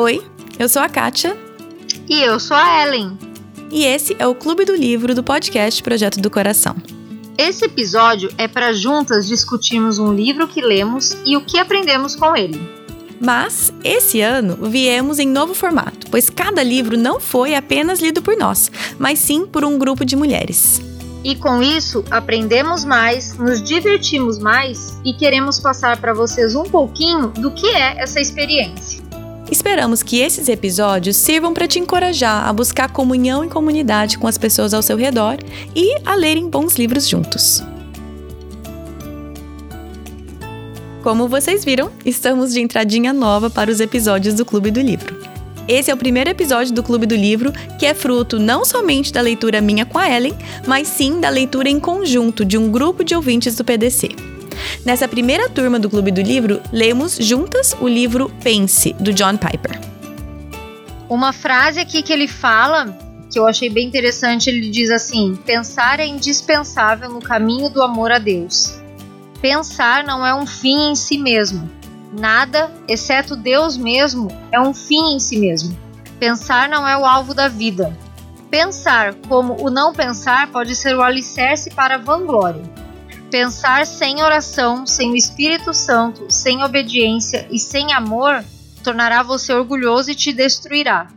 Oi, eu sou a Kátia. E eu sou a Ellen. E esse é o Clube do Livro do podcast Projeto do Coração. Esse episódio é para juntas discutirmos um livro que lemos e o que aprendemos com ele. Mas, esse ano, viemos em novo formato, pois cada livro não foi apenas lido por nós, mas sim por um grupo de mulheres. E com isso, aprendemos mais, nos divertimos mais e queremos passar para vocês um pouquinho do que é essa experiência. Esperamos que esses episódios sirvam para te encorajar a buscar comunhão e comunidade com as pessoas ao seu redor e a lerem bons livros juntos. Como vocês viram, estamos de entradinha nova para os episódios do Clube do Livro. Esse é o primeiro episódio do Clube do Livro que é fruto não somente da leitura minha com a Ellen, mas sim da leitura em conjunto de um grupo de ouvintes do PDC. Nessa primeira turma do Clube do Livro, lemos juntas o livro Pense, do John Piper. Uma frase aqui que ele fala, que eu achei bem interessante, ele diz assim: pensar é indispensável no caminho do amor a Deus. Pensar não é um fim em si mesmo. Nada, exceto Deus mesmo, é um fim em si mesmo. Pensar não é o alvo da vida. Pensar, como o não pensar, pode ser o alicerce para a vanglória. Pensar sem oração, sem o Espírito Santo, sem obediência e sem amor tornará você orgulhoso e te destruirá.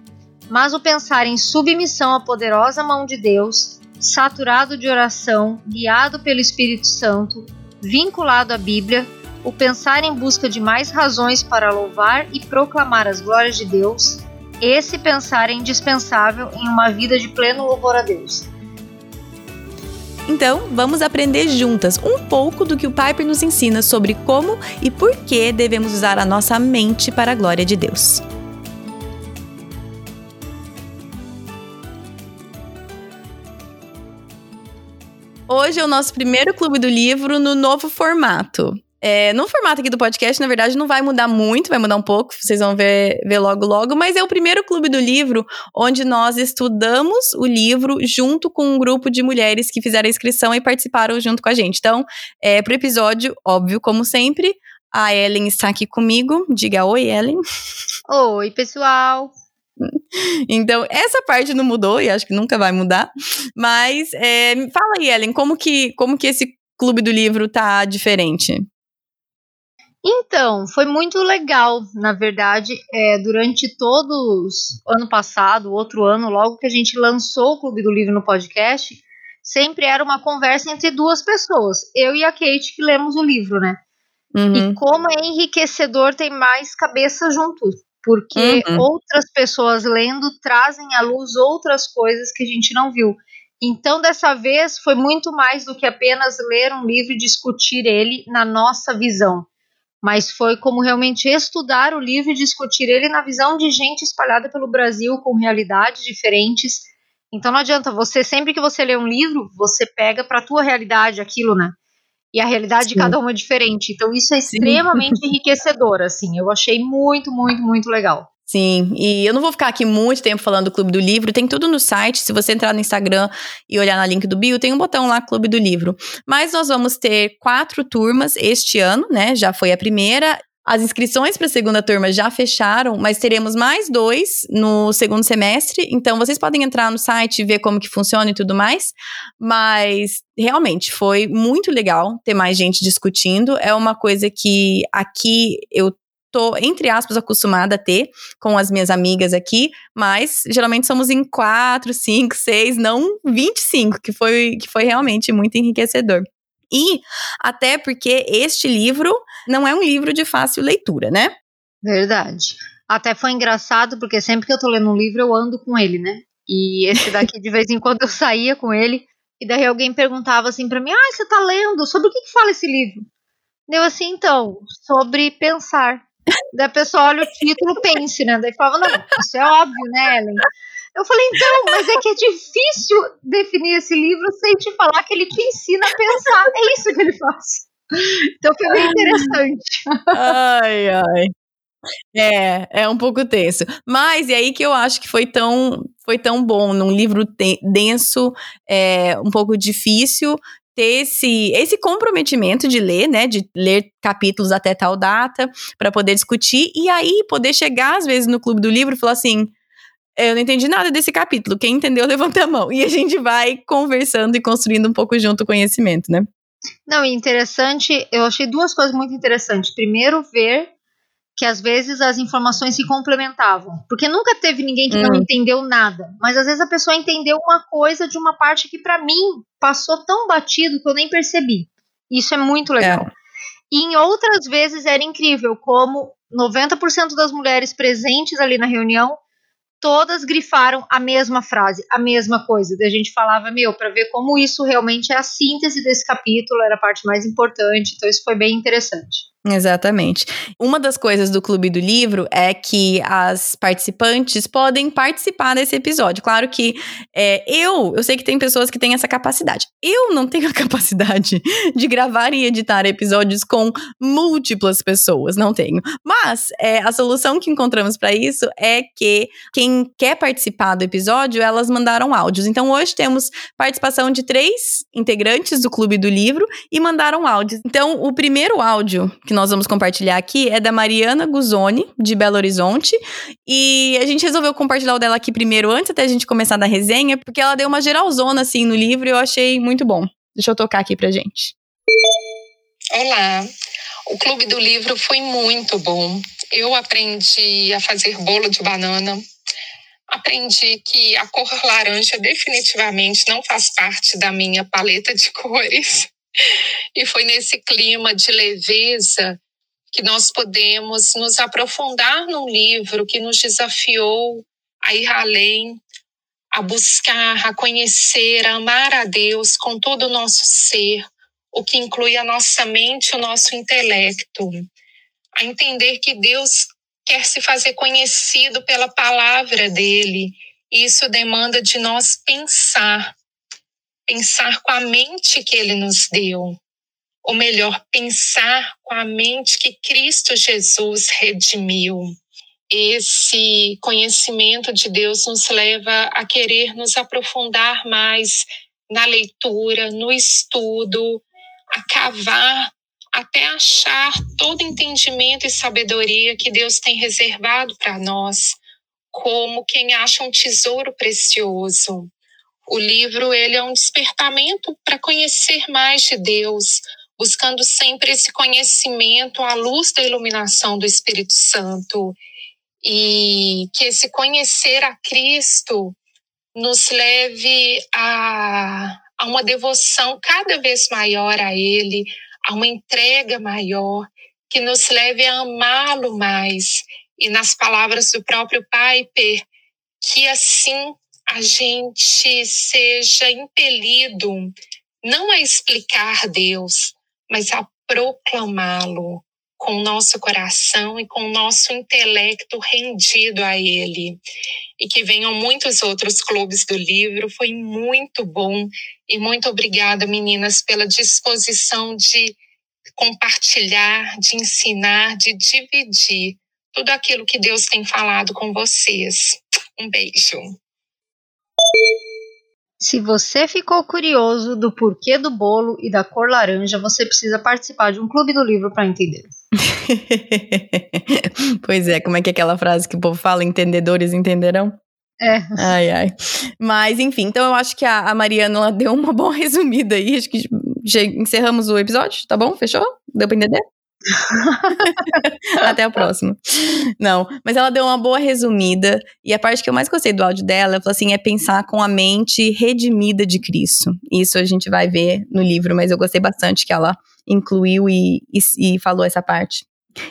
Mas o pensar em submissão à poderosa mão de Deus, saturado de oração, guiado pelo Espírito Santo, vinculado à Bíblia, o pensar em busca de mais razões para louvar e proclamar as glórias de Deus, esse pensar é indispensável em uma vida de pleno louvor a Deus. Então, vamos aprender juntas um pouco do que o Piper nos ensina sobre como e por que devemos usar a nossa mente para a glória de Deus. Hoje é o nosso primeiro clube do livro no novo formato. É, no formato aqui do podcast, na verdade, não vai mudar muito, vai mudar um pouco, vocês vão ver, ver logo logo, mas é o primeiro clube do livro onde nós estudamos o livro junto com um grupo de mulheres que fizeram a inscrição e participaram junto com a gente. Então, é, pro episódio, óbvio, como sempre, a Ellen está aqui comigo. Diga oi, Ellen. Oi, pessoal. Então, essa parte não mudou e acho que nunca vai mudar. Mas é, fala aí, Ellen, como que, como que esse clube do livro tá diferente? Então, foi muito legal, na verdade, é, durante todos ano passado, outro ano, logo que a gente lançou o Clube do Livro no podcast, sempre era uma conversa entre duas pessoas, eu e a Kate que lemos o livro, né? Uhum. E como é enriquecedor ter mais cabeças juntos, porque uhum. outras pessoas lendo trazem à luz outras coisas que a gente não viu. Então, dessa vez, foi muito mais do que apenas ler um livro e discutir ele na nossa visão mas foi como realmente estudar o livro e discutir ele na visão de gente espalhada pelo Brasil com realidades diferentes. Então não adianta você sempre que você lê um livro, você pega para a tua realidade aquilo, né? E a realidade Sim. de cada uma é diferente. Então isso é extremamente Sim. enriquecedor, assim. Eu achei muito, muito, muito legal. Sim, e eu não vou ficar aqui muito tempo falando do Clube do Livro, tem tudo no site. Se você entrar no Instagram e olhar na link do bio, tem um botão lá, Clube do Livro. Mas nós vamos ter quatro turmas este ano, né? Já foi a primeira. As inscrições para a segunda turma já fecharam, mas teremos mais dois no segundo semestre. Então vocês podem entrar no site e ver como que funciona e tudo mais. Mas realmente foi muito legal ter mais gente discutindo. É uma coisa que aqui eu tô, entre aspas, acostumada a ter com as minhas amigas aqui, mas geralmente somos em quatro, cinco, seis, não 25, que foi, que foi realmente muito enriquecedor. E até porque este livro não é um livro de fácil leitura, né? Verdade. Até foi engraçado, porque sempre que eu tô lendo um livro, eu ando com ele, né? E esse daqui, de vez em quando, eu saía com ele, e daí alguém perguntava assim para mim: Ah, você tá lendo? Sobre o que, que fala esse livro? Deu assim, então, sobre pensar. Da pessoa olha o título pense, né? Daí falava, não, isso é óbvio, né, Ellen? Eu falei, então, mas é que é difícil definir esse livro sem te falar que ele te ensina a pensar. É isso que ele faz. Então foi bem interessante. Ai, ai. É, é um pouco tenso. Mas e aí que eu acho que foi tão, foi tão bom num livro denso, é, um pouco difícil, ter esse, esse comprometimento de ler, né? De ler capítulos até tal data, para poder discutir, e aí poder chegar, às vezes, no clube do livro e falar assim. Eu não entendi nada desse capítulo. Quem entendeu, levanta a mão. E a gente vai conversando e construindo um pouco junto o conhecimento, né? Não, interessante. Eu achei duas coisas muito interessantes. Primeiro, ver que às vezes as informações se complementavam. Porque nunca teve ninguém que hum. não entendeu nada. Mas às vezes a pessoa entendeu uma coisa de uma parte que para mim passou tão batido que eu nem percebi. Isso é muito legal. É. E em outras vezes era incrível como 90% das mulheres presentes ali na reunião todas grifaram a mesma frase, a mesma coisa. Daí a gente falava, meu, para ver como isso realmente é a síntese desse capítulo, era a parte mais importante. Então isso foi bem interessante. Exatamente. Uma das coisas do Clube do Livro é que as participantes podem participar desse episódio. Claro que é, eu, eu sei que tem pessoas que têm essa capacidade. Eu não tenho a capacidade de gravar e editar episódios com múltiplas pessoas, não tenho. Mas é, a solução que encontramos para isso é que quem quer participar do episódio, elas mandaram áudios. Então hoje temos participação de três integrantes do Clube do Livro e mandaram áudios. Então o primeiro áudio que nós vamos compartilhar aqui é da Mariana Guzoni, de Belo Horizonte. E a gente resolveu compartilhar o dela aqui primeiro, antes até a gente começar da resenha, porque ela deu uma geralzona assim no livro e eu achei muito bom. Deixa eu tocar aqui pra gente. Olá, o Clube do Livro foi muito bom. Eu aprendi a fazer bolo de banana. Aprendi que a cor laranja definitivamente não faz parte da minha paleta de cores. E foi nesse clima de leveza que nós podemos nos aprofundar num livro que nos desafiou a ir além, a buscar, a conhecer, a amar a Deus com todo o nosso ser, o que inclui a nossa mente o nosso intelecto, a entender que Deus quer se fazer conhecido pela palavra dele. E isso demanda de nós pensar pensar com a mente que ele nos deu. Ou melhor, pensar com a mente que Cristo Jesus redimiu. Esse conhecimento de Deus nos leva a querer nos aprofundar mais na leitura, no estudo, a cavar até achar todo entendimento e sabedoria que Deus tem reservado para nós, como quem acha um tesouro precioso. O livro ele é um despertamento para conhecer mais de Deus, buscando sempre esse conhecimento à luz da iluminação do Espírito Santo. E que esse conhecer a Cristo nos leve a, a uma devoção cada vez maior a Ele, a uma entrega maior, que nos leve a amá-lo mais. E nas palavras do próprio Piper, que assim a gente seja impelido não a explicar Deus, mas a proclamá-lo com o nosso coração e com o nosso intelecto rendido a Ele. E que venham muitos outros clubes do livro. Foi muito bom. E muito obrigada, meninas, pela disposição de compartilhar, de ensinar, de dividir tudo aquilo que Deus tem falado com vocês. Um beijo. Se você ficou curioso do porquê do bolo e da cor laranja, você precisa participar de um clube do livro para entender. pois é, como é que é aquela frase que o povo fala? Entendedores entenderão? É. Ai, ai. Mas, enfim, então eu acho que a, a Mariana ela deu uma boa resumida aí. Acho que encerramos o episódio, tá bom? Fechou? Deu pra entender? Até a próxima. Não, mas ela deu uma boa resumida. E a parte que eu mais gostei do áudio dela, ela falou assim: é pensar com a mente redimida de Cristo. Isso a gente vai ver no livro, mas eu gostei bastante que ela incluiu e, e, e falou essa parte.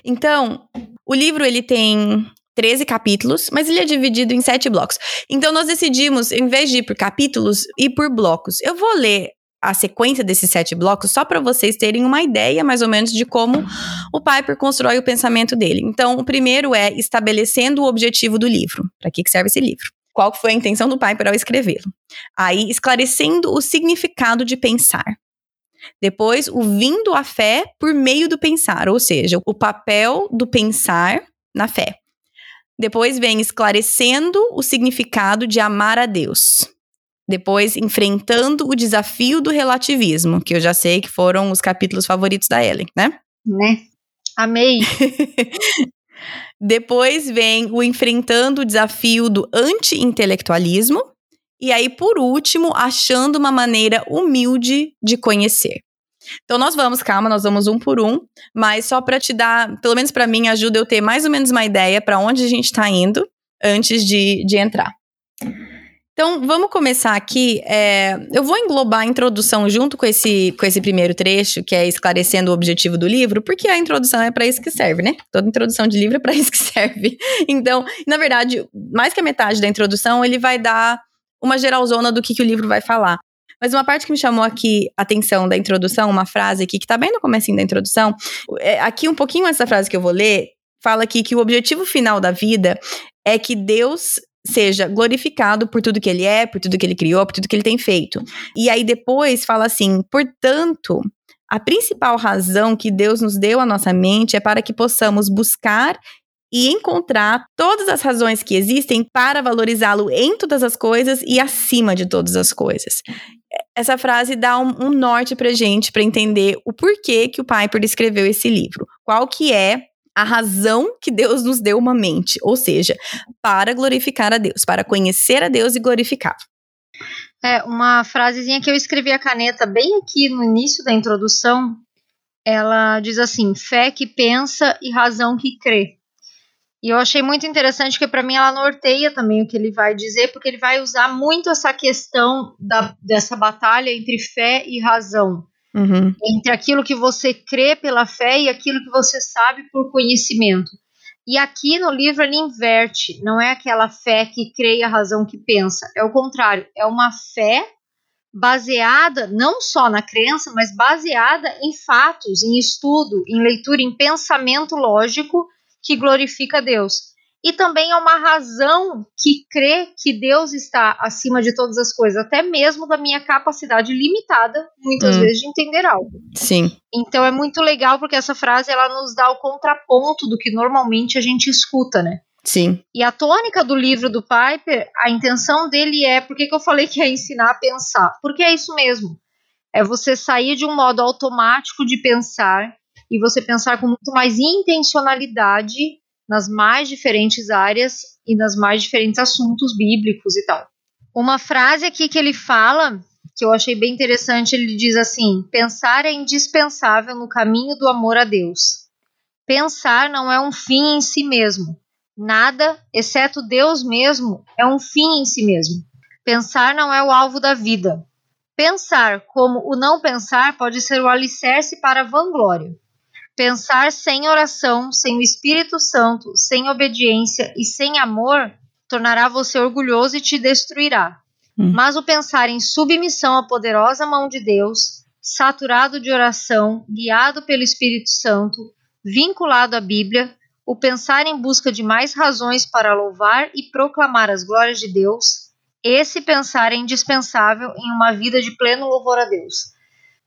Então, o livro ele tem 13 capítulos, mas ele é dividido em sete blocos. Então nós decidimos, em vez de ir por capítulos, ir por blocos. Eu vou ler a sequência desses sete blocos só para vocês terem uma ideia mais ou menos de como o Piper constrói o pensamento dele. Então, o primeiro é estabelecendo o objetivo do livro. Para que serve esse livro? Qual foi a intenção do Piper ao escrevê-lo? Aí, esclarecendo o significado de pensar. Depois, o vindo à fé por meio do pensar, ou seja, o papel do pensar na fé. Depois vem esclarecendo o significado de amar a Deus. Depois, enfrentando o desafio do relativismo, que eu já sei que foram os capítulos favoritos da Ellen, né? Né? Amei. Depois vem o enfrentando o desafio do anti-intelectualismo. E aí, por último, achando uma maneira humilde de conhecer. Então, nós vamos, calma, nós vamos um por um, mas só para te dar, pelo menos para mim, ajuda eu ter mais ou menos uma ideia para onde a gente está indo antes de, de entrar. Então, vamos começar aqui. É, eu vou englobar a introdução junto com esse, com esse primeiro trecho, que é esclarecendo o objetivo do livro, porque a introdução é para isso que serve, né? Toda introdução de livro é para isso que serve. Então, na verdade, mais que a metade da introdução, ele vai dar uma geralzona do que, que o livro vai falar. Mas uma parte que me chamou aqui a atenção da introdução, uma frase aqui que tá bem no comecinho da introdução, é, aqui um pouquinho da frase que eu vou ler, fala aqui que o objetivo final da vida é que Deus seja glorificado por tudo que ele é, por tudo que ele criou, por tudo que ele tem feito. E aí depois fala assim: portanto, a principal razão que Deus nos deu à nossa mente é para que possamos buscar e encontrar todas as razões que existem para valorizá-lo em todas as coisas e acima de todas as coisas. Essa frase dá um, um norte pra gente para entender o porquê que o Piper escreveu esse livro. Qual que é a razão que Deus nos deu uma mente, ou seja, para glorificar a Deus, para conhecer a Deus e glorificar. É, uma frasezinha que eu escrevi a caneta bem aqui no início da introdução, ela diz assim: fé que pensa e razão que crê. E eu achei muito interessante porque para mim ela norteia também o que ele vai dizer, porque ele vai usar muito essa questão da, dessa batalha entre fé e razão. Uhum. Entre aquilo que você crê pela fé e aquilo que você sabe por conhecimento. E aqui no livro ele inverte, não é aquela fé que crê e a razão que pensa, é o contrário, é uma fé baseada não só na crença, mas baseada em fatos, em estudo, em leitura, em pensamento lógico que glorifica Deus e também é uma razão que crê que Deus está acima de todas as coisas, até mesmo da minha capacidade limitada, muitas hum. vezes, de entender algo. Sim. Então é muito legal porque essa frase ela nos dá o contraponto do que normalmente a gente escuta, né? Sim. E a tônica do livro do Piper, a intenção dele é, por que, que eu falei que é ensinar a pensar? Porque é isso mesmo. É você sair de um modo automático de pensar e você pensar com muito mais intencionalidade nas mais diferentes áreas e nas mais diferentes assuntos bíblicos e tal. Uma frase aqui que ele fala, que eu achei bem interessante, ele diz assim: pensar é indispensável no caminho do amor a Deus. Pensar não é um fim em si mesmo. Nada, exceto Deus mesmo, é um fim em si mesmo. Pensar não é o alvo da vida. Pensar, como o não pensar, pode ser o alicerce para a vanglória. Pensar sem oração, sem o Espírito Santo, sem obediência e sem amor tornará você orgulhoso e te destruirá. Hum. Mas o pensar em submissão à poderosa mão de Deus, saturado de oração, guiado pelo Espírito Santo, vinculado à Bíblia, o pensar em busca de mais razões para louvar e proclamar as glórias de Deus, esse pensar é indispensável em uma vida de pleno louvor a Deus.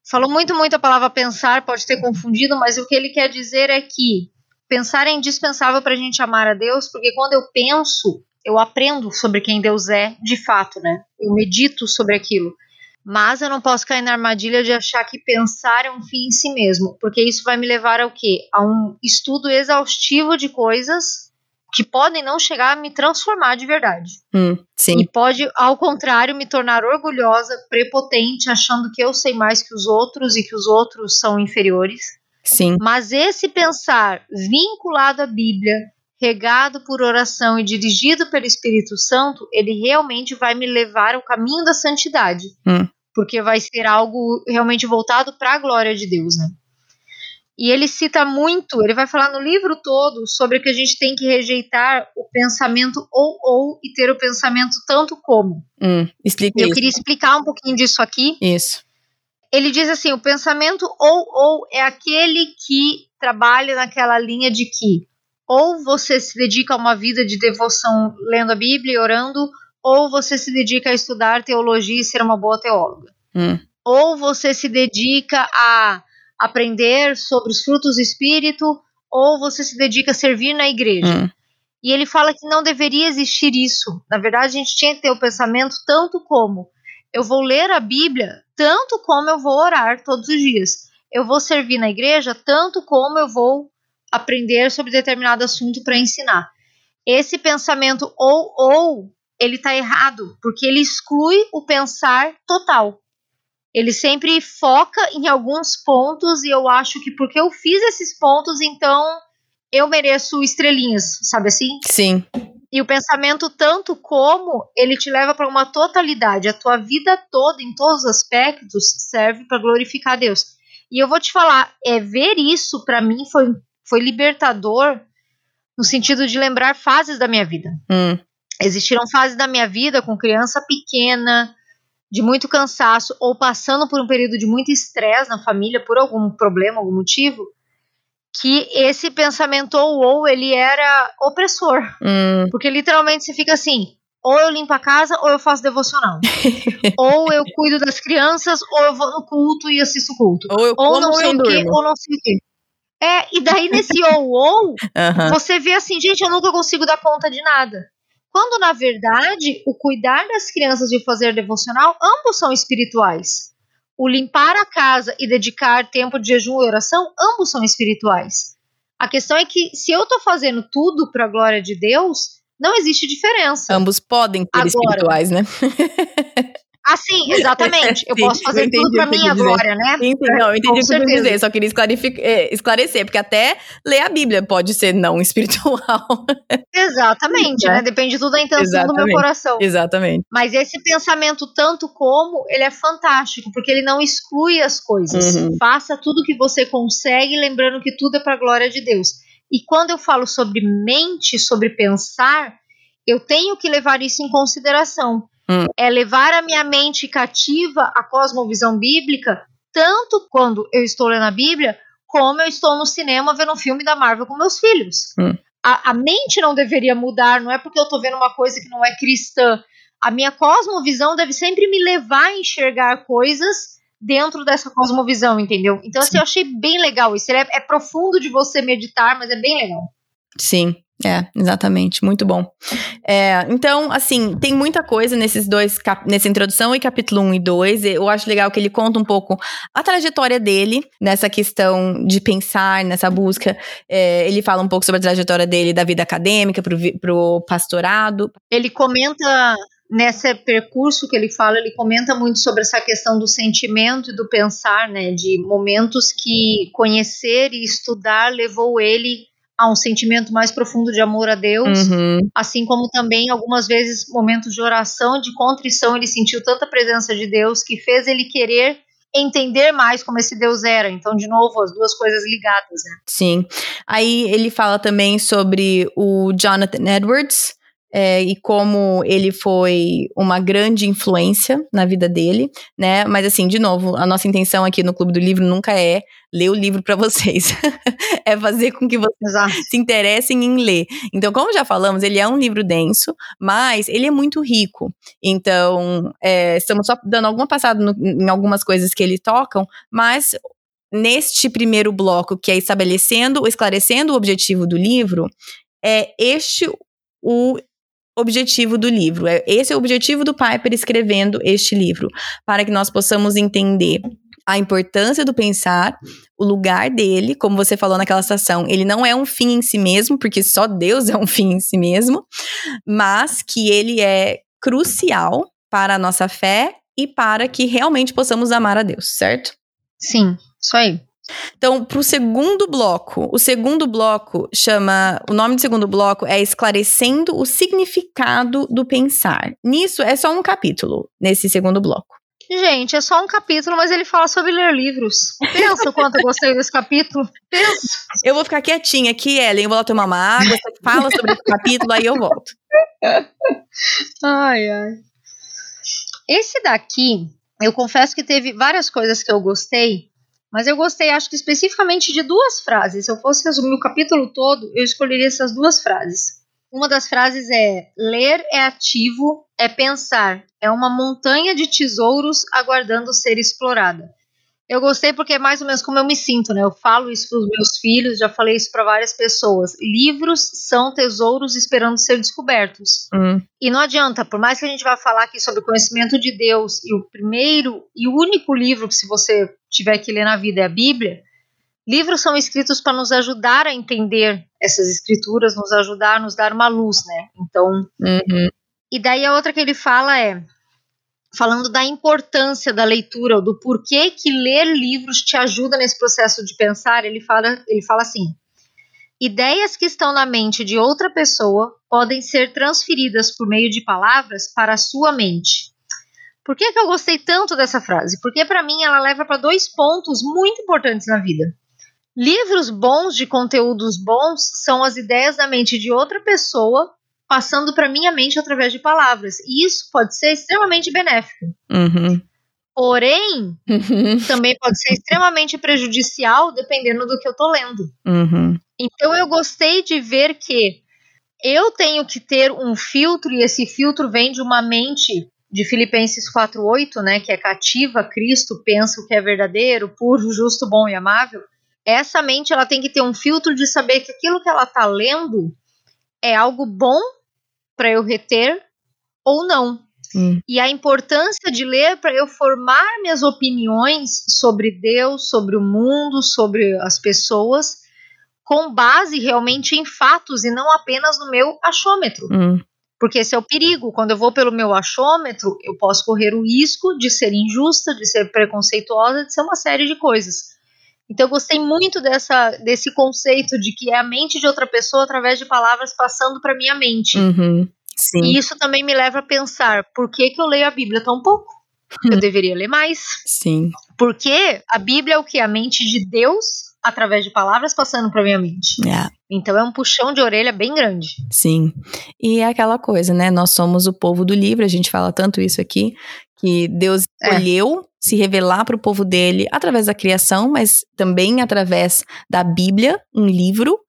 Falou muito, muito a palavra pensar, pode ter confundido, mas o que ele quer dizer é que pensar é indispensável para a gente amar a Deus, porque quando eu penso, eu aprendo sobre quem Deus é de fato, né? Eu medito sobre aquilo. Mas eu não posso cair na armadilha de achar que pensar é um fim em si mesmo, porque isso vai me levar ao quê? A um estudo exaustivo de coisas que podem não chegar a me transformar de verdade. Hum, sim. E pode, ao contrário, me tornar orgulhosa, prepotente, achando que eu sei mais que os outros e que os outros são inferiores. Sim. Mas esse pensar vinculado à Bíblia, regado por oração e dirigido pelo Espírito Santo, ele realmente vai me levar ao caminho da santidade. Hum. Porque vai ser algo realmente voltado para a glória de Deus, né? E ele cita muito, ele vai falar no livro todo sobre que a gente tem que rejeitar o pensamento ou ou e ter o pensamento tanto como. Hum, explica Eu isso. queria explicar um pouquinho disso aqui. Isso. Ele diz assim: o pensamento ou ou é aquele que trabalha naquela linha de que ou você se dedica a uma vida de devoção lendo a Bíblia e orando, ou você se dedica a estudar teologia e ser uma boa teóloga. Hum. Ou você se dedica a aprender sobre os frutos do Espírito, ou você se dedica a servir na igreja. Hum. E ele fala que não deveria existir isso. Na verdade, a gente tinha que ter o pensamento tanto como eu vou ler a Bíblia, tanto como eu vou orar todos os dias. Eu vou servir na igreja, tanto como eu vou aprender sobre determinado assunto para ensinar. Esse pensamento ou ou ele está errado, porque ele exclui o pensar total. Ele sempre foca em alguns pontos e eu acho que porque eu fiz esses pontos, então eu mereço estrelinhas, sabe assim? Sim. E o pensamento tanto como ele te leva para uma totalidade, a tua vida toda em todos os aspectos serve para glorificar Deus. E eu vou te falar, é ver isso para mim foi foi libertador no sentido de lembrar fases da minha vida. Hum. Existiram fases da minha vida com criança pequena, de muito cansaço, ou passando por um período de muito estresse na família por algum problema, algum motivo, que esse pensamento ou ou ele era opressor. Hum. Porque literalmente você fica assim, ou eu limpo a casa ou eu faço devocional. ou eu cuido das crianças ou eu vou no culto e assisto culto. Ou eu Ou não sei o quê, ou não sei o quê. É, e daí nesse ou ou, você vê assim, gente, eu nunca consigo dar conta de nada. Quando, na verdade, o cuidar das crianças e o fazer devocional, ambos são espirituais. O limpar a casa e dedicar tempo de jejum e oração, ambos são espirituais. A questão é que se eu tô fazendo tudo para a glória de Deus, não existe diferença. Ambos podem ser Agora. espirituais, né? Assim, exatamente. Eu Sim, posso eu fazer entendi tudo o você minha glória, né? Sim, sim, não, eu entendi o que você dizer, só queria eh, esclarecer, porque até ler a Bíblia pode ser não espiritual. Exatamente, É. né? Depende tudo da intenção do meu Exatamente. coração. Exatamente. Mas esse pensamento, tanto como, ele é fantástico, porque ele não exclui as coisas. Uhum. Faça tudo que você consegue, lembrando que tudo é para a glória de Deus. E quando eu falo sobre mente, sobre pensar, eu tenho que levar isso em consideração. Hum. É levar a minha mente cativa à cosmovisão bíblica, tanto quando eu estou lendo a Bíblia, como eu estou no cinema vendo um filme da Marvel com meus filhos. Hum. A, a mente não deveria mudar, não é porque eu estou vendo uma coisa que não é cristã. A minha cosmovisão deve sempre me levar a enxergar coisas dentro dessa cosmovisão, entendeu? Então, assim, eu achei bem legal isso. Ele é, é profundo de você meditar, mas é bem legal. Sim, é, exatamente, muito bom. É, então, assim, tem muita coisa nesses dois, nessa introdução e capítulo 1 e 2. Eu acho legal que ele conta um pouco a trajetória dele nessa questão de pensar, nessa busca. É, ele fala um pouco sobre a trajetória dele da vida acadêmica pro, pro pastorado. Ele comenta nesse percurso que ele fala, ele comenta muito sobre essa questão do sentimento e do pensar, né, de momentos que conhecer e estudar levou ele a um sentimento mais profundo de amor a Deus, Uhum, assim como também algumas vezes momentos de oração, de contrição, ele sentiu tanta presença de Deus que fez ele querer entender mais como esse Deus era. Então, de novo, as duas coisas ligadas, né? sim. Aí ele fala também sobre o Jonathan Edwards. É, e como ele foi uma grande influência na vida dele, né? Mas assim, de novo, a nossa intenção aqui no Clube do Livro nunca é ler o livro para vocês, é fazer com que vocês Exato. se interessem em ler. Então, como já falamos, ele é um livro denso, mas ele é muito rico. Então, é, estamos só dando alguma passada no- em algumas coisas que ele tocam, mas neste primeiro bloco, que é estabelecendo, esclarecendo o objetivo do livro, é este o objetivo do livro. É, esse é o objetivo do Piper escrevendo este livro, para que nós possamos entender a importância do pensar, o lugar dele, como você falou naquela estação, ele não é um fim em si mesmo, porque só Deus é um fim em si mesmo, mas que ele é crucial para a nossa fé e para que realmente possamos amar a Deus, certo? Sim, isso aí. Então, para o segundo bloco, o segundo bloco chama. O nome do segundo bloco é Esclarecendo o Significado do Pensar. Nisso é só um capítulo, nesse segundo bloco. Gente, é só um capítulo, mas ele fala sobre ler livros. Pensa o quanto eu gostei desse capítulo. Pensa. Eu vou ficar quietinha aqui, Ellen. Eu vou lá tomar uma água, você fala sobre esse capítulo, aí eu volto. Ai, ai. Esse daqui eu confesso que teve várias coisas que eu gostei, mas eu gostei, acho que especificamente de duas frases. Se eu fosse resumir o capítulo todo, eu escolheria essas duas frases. Uma das frases é: ler é ativo, é pensar, é uma montanha de tesouros aguardando ser explorada. Eu gostei porque é mais ou menos como eu me sinto, né? Eu falo isso para os meus filhos, já falei isso para várias pessoas. Livros são tesouros esperando ser descobertos. Hum. E não adianta, por mais que a gente vá falar aqui sobre o conhecimento de Deus, e o primeiro e o único livro que se você tiver que ler na vida é a Bíblia, livros são escritos para nos ajudar a entender essas escrituras, nos ajudar, nos dar uma luz, né? Então, Uhum. e daí a outra que ele fala é falando da importância da leitura, do porquê que ler livros te ajuda nesse processo de pensar, ele fala, ele fala assim: ideias que estão na mente de outra pessoa podem ser transferidas por meio de palavras para a sua mente. Por que, que eu gostei tanto dessa frase? Porque para mim ela leva para dois pontos muito importantes na vida. Livros bons de conteúdos bons são as ideias da mente de outra pessoa passando para minha mente através de palavras. E isso pode ser extremamente benéfico. Uhum. Porém, também pode ser extremamente prejudicial dependendo do que eu tô lendo. Uhum. Então eu gostei de ver que eu tenho que ter um filtro e esse filtro vem de uma mente de Filipenses 4:8, né, que é cativa Cristo, pensa o que é verdadeiro, puro, justo, bom e amável. Essa mente ela tem que ter um filtro de saber que aquilo que ela tá lendo é algo bom para eu reter ou não. Hum. E a importância de ler para eu formar minhas opiniões sobre Deus, sobre o mundo, sobre as pessoas, com base realmente em fatos e não apenas no meu achômetro. Hum. Porque esse é o perigo. Quando eu vou pelo meu achômetro, eu posso correr o risco de ser injusta, de ser preconceituosa, de ser uma série de coisas. Então eu gostei muito dessa, desse conceito de que é a mente de outra pessoa através de palavras passando para minha mente. Uhum. Sim. E isso também me leva a pensar, por que, que eu leio a Bíblia tão pouco? Eu deveria ler mais. Sim. Porque a Bíblia é o que? A mente de Deus através de palavras passando para minha mente. É. Então é um puxão de orelha bem grande. Sim. E é aquela coisa, né? Nós somos o povo do livro, a gente fala tanto isso aqui, que Deus É. escolheu se revelar para o povo dele através da criação, mas também através da Bíblia, um livro.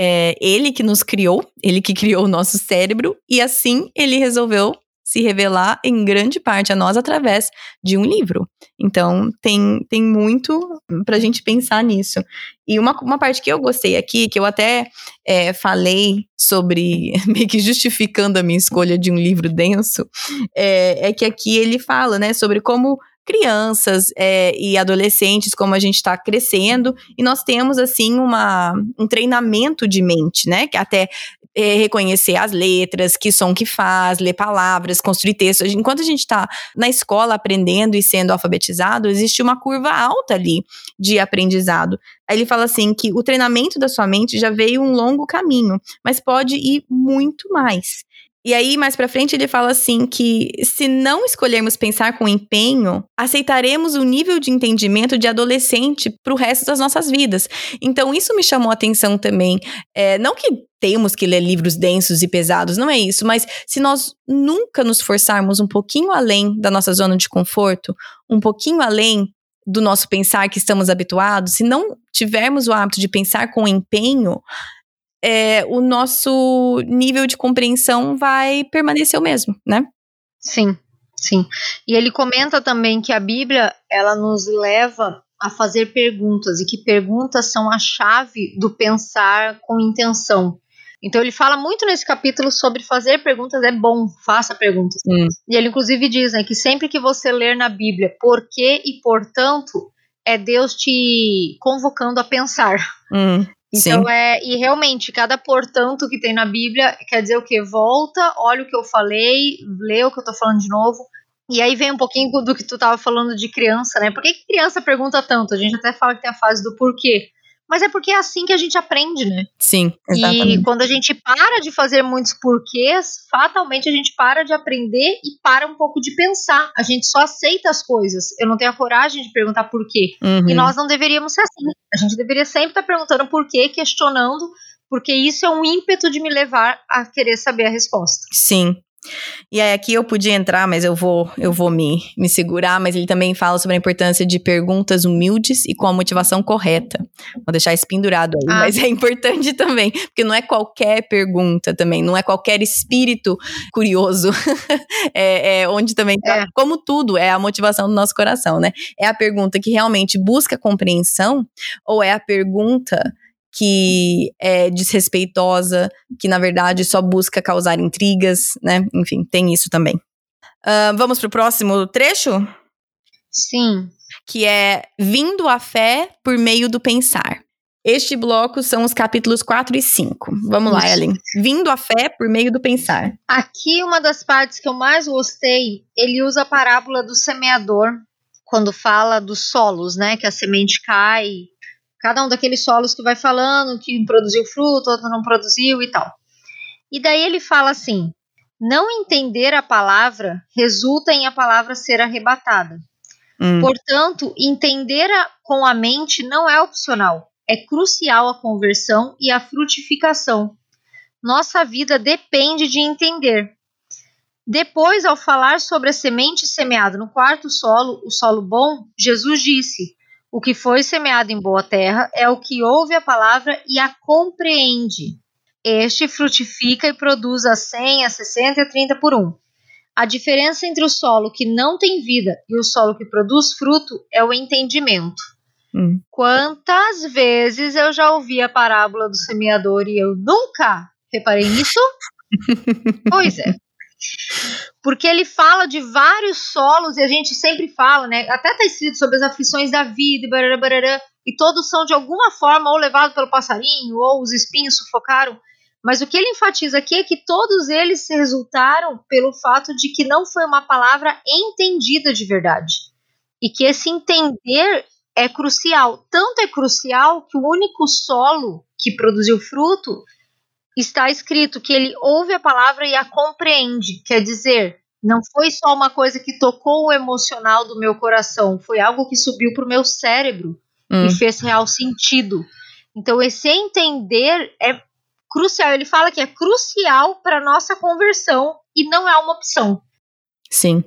É ele que nos criou, ele que criou o nosso cérebro, e assim ele resolveu se revelar em grande parte a nós através de um livro. Então, tem, tem muito pra gente pensar nisso. E uma, uma parte que eu gostei aqui, que eu até é, falei sobre, meio que justificando a minha escolha de um livro denso, é, é que aqui ele fala, né, sobre como crianças é, e adolescentes, como a gente está crescendo, e nós temos, assim, uma, um treinamento de mente, né, que até é, reconhecer as letras, que som que faz, ler palavras, construir textos. Enquanto a gente está na escola aprendendo e sendo alfabetizado, existe uma curva alta ali de aprendizado. Aí ele fala assim que o treinamento da sua mente já veio um longo caminho, mas pode ir muito mais. E aí, mais pra frente, ele fala assim que se não escolhermos pensar com empenho, aceitaremos o nível de entendimento de adolescente pro resto das nossas vidas. Então, isso me chamou a atenção também. É, não que temos que ler livros densos e pesados, não é isso, mas se nós nunca nos forçarmos um pouquinho além da nossa zona de conforto, um pouquinho além do nosso pensar que estamos habituados, se não tivermos o hábito de pensar com empenho, é, o nosso nível de compreensão vai permanecer o mesmo, né? Sim, sim. E ele comenta também que a Bíblia ela nos leva a fazer perguntas e que perguntas são a chave do pensar com intenção. Então ele fala muito nesse capítulo sobre fazer perguntas é bom, faça perguntas. Hum. E ele inclusive diz né, que sempre que você ler na Bíblia porque e portanto é Deus te convocando a pensar. Hum, Então sim. é e realmente cada portanto que tem na Bíblia quer dizer o que volta, olha o que eu falei, lê o que eu tô falando de novo. E aí vem um pouquinho do que tu tava falando de criança, né? Por que, que criança pergunta tanto? A gente até fala que tem a fase do porquê. Mas é porque é assim que a gente aprende, né? Sim, E exatamente. quando a gente para de fazer muitos porquês, fatalmente a gente para de aprender e para um pouco de pensar. A gente só aceita as coisas. Eu não tenho a coragem de perguntar porquê. Uhum. E nós não deveríamos ser assim. A gente deveria sempre estar perguntando por quê, questionando, porque isso é um ímpeto de me levar a querer saber a resposta. Sim. E aí aqui eu podia entrar, mas eu vou eu vou me, me segurar, mas ele também fala sobre a importância de perguntas humildes e com a motivação correta. Vou deixar isso pendurado aí, ah. mas é importante também, porque não é qualquer pergunta também, não é qualquer espírito curioso. é, é, onde também tá, é. como tudo, é a motivação do nosso coração, né? É a pergunta que realmente busca compreensão ou é a pergunta que é desrespeitosa, que na verdade só busca causar intrigas, né? Enfim, tem isso também. Uh, vamos pro próximo trecho? Sim. Que é Vindo à fé por meio do pensar. Este bloco são os capítulos 4 e 5. Vamos lá, Ellen. Vindo à fé por meio do pensar. Aqui, uma das partes que eu mais gostei, ele usa a parábola do semeador, quando fala dos solos, né? Que a semente cai Cada um daqueles solos que vai falando que produziu fruto, outro não produziu e tal. E daí ele fala assim: não entender a palavra resulta em a palavra ser arrebatada. Hum. Portanto, entender a, com a mente não é opcional, é crucial a conversão e a frutificação. Nossa vida depende de entender. Depois, ao falar sobre a semente semeada no quarto solo, o solo bom, Jesus disse: o que foi semeado em boa terra é o que ouve a palavra e a compreende. Este frutifica e produz a 100, a 60 e a 30 por um. A diferença entre o solo que não tem vida e o solo que produz fruto é o entendimento. Hum. Quantas vezes eu já ouvi a parábola do semeador e eu nunca reparei nisso? pois é. Porque ele fala de vários solos e a gente sempre fala, né? Até tá escrito sobre as aflições da vida e barará, barará, e todos são de alguma forma ou levados pelo passarinho ou os espinhos sufocaram. Mas o que ele enfatiza aqui é que todos eles resultaram pelo fato de que não foi uma palavra entendida de verdade. E que esse entender é crucial. Tanto é crucial que o único solo que produziu fruto está escrito que ele ouve a palavra e a compreende. Quer dizer, não foi só uma coisa que tocou o emocional do meu coração, foi algo que subiu para o meu cérebro hum. e fez real sentido. Então, esse entender é crucial. Ele fala que é crucial para nossa conversão e não é uma opção. Sim,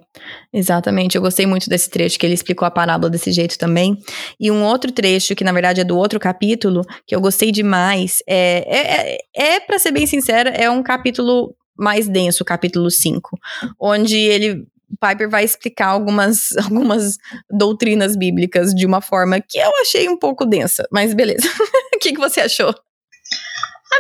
exatamente. Eu gostei muito desse trecho que ele explicou a parábola desse jeito também. E um outro trecho, que na verdade é do outro capítulo, que eu gostei demais, é, é, é, é para ser bem sincera, é um capítulo mais denso, o capítulo 5, onde ele Piper vai explicar algumas, algumas doutrinas bíblicas de uma forma que eu achei um pouco densa, mas beleza. o que, que você achou?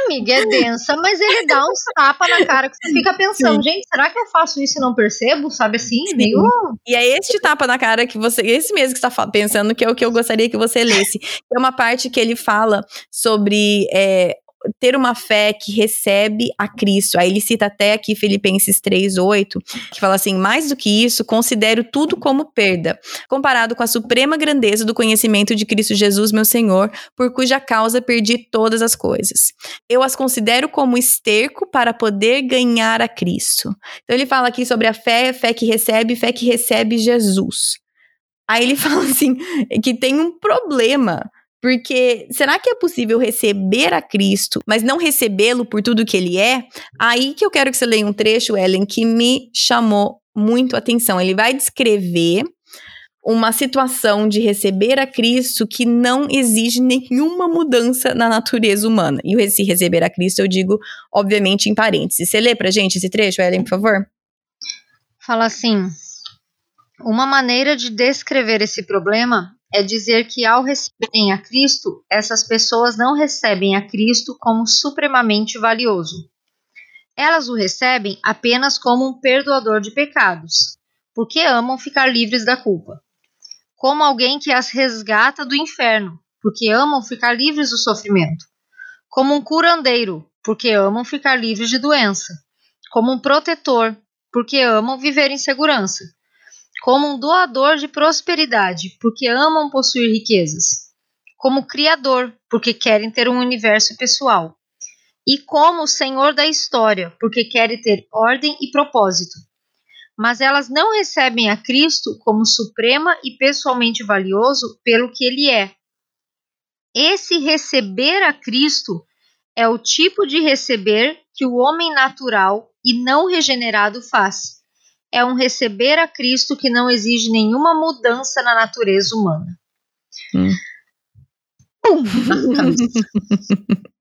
Amiga, é densa, mas ele dá uns tapas na cara que você fica pensando, gente, será que eu faço isso e não percebo? Sabe assim? Sim. Meio. E é este tapa na cara que você. Esse mesmo que está pensando, que é o que eu gostaria que você lesse. É uma parte que ele fala sobre é, ter uma fé que recebe a Cristo. Aí ele cita até aqui Filipenses 3:8, que fala assim: "Mais do que isso, considero tudo como perda, comparado com a suprema grandeza do conhecimento de Cristo Jesus, meu Senhor, por cuja causa perdi todas as coisas. Eu as considero como esterco para poder ganhar a Cristo." Então ele fala aqui sobre a fé, fé que recebe, fé que recebe Jesus. Aí ele fala assim, que tem um problema porque será que é possível receber a Cristo, mas não recebê-lo por tudo que ele é? Aí que eu quero que você leia um trecho, Ellen, que me chamou muito a atenção. Ele vai descrever uma situação de receber a Cristo que não exige nenhuma mudança na natureza humana. E esse receber a Cristo eu digo, obviamente, em parênteses. Você lê pra gente esse trecho, Ellen, por favor? Fala assim: uma maneira de descrever esse problema é dizer que ao receberem a Cristo, essas pessoas não recebem a Cristo como supremamente valioso. Elas o recebem apenas como um perdoador de pecados, porque amam ficar livres da culpa. Como alguém que as resgata do inferno, porque amam ficar livres do sofrimento. Como um curandeiro, porque amam ficar livres de doença. Como um protetor, porque amam viver em segurança como um doador de prosperidade, porque amam possuir riquezas, como criador, porque querem ter um universo pessoal, e como senhor da história, porque querem ter ordem e propósito. Mas elas não recebem a Cristo como suprema e pessoalmente valioso pelo que ele é. Esse receber a Cristo é o tipo de receber que o homem natural e não regenerado faz. É um receber a Cristo que não exige nenhuma mudança na natureza humana. Hum. Pum,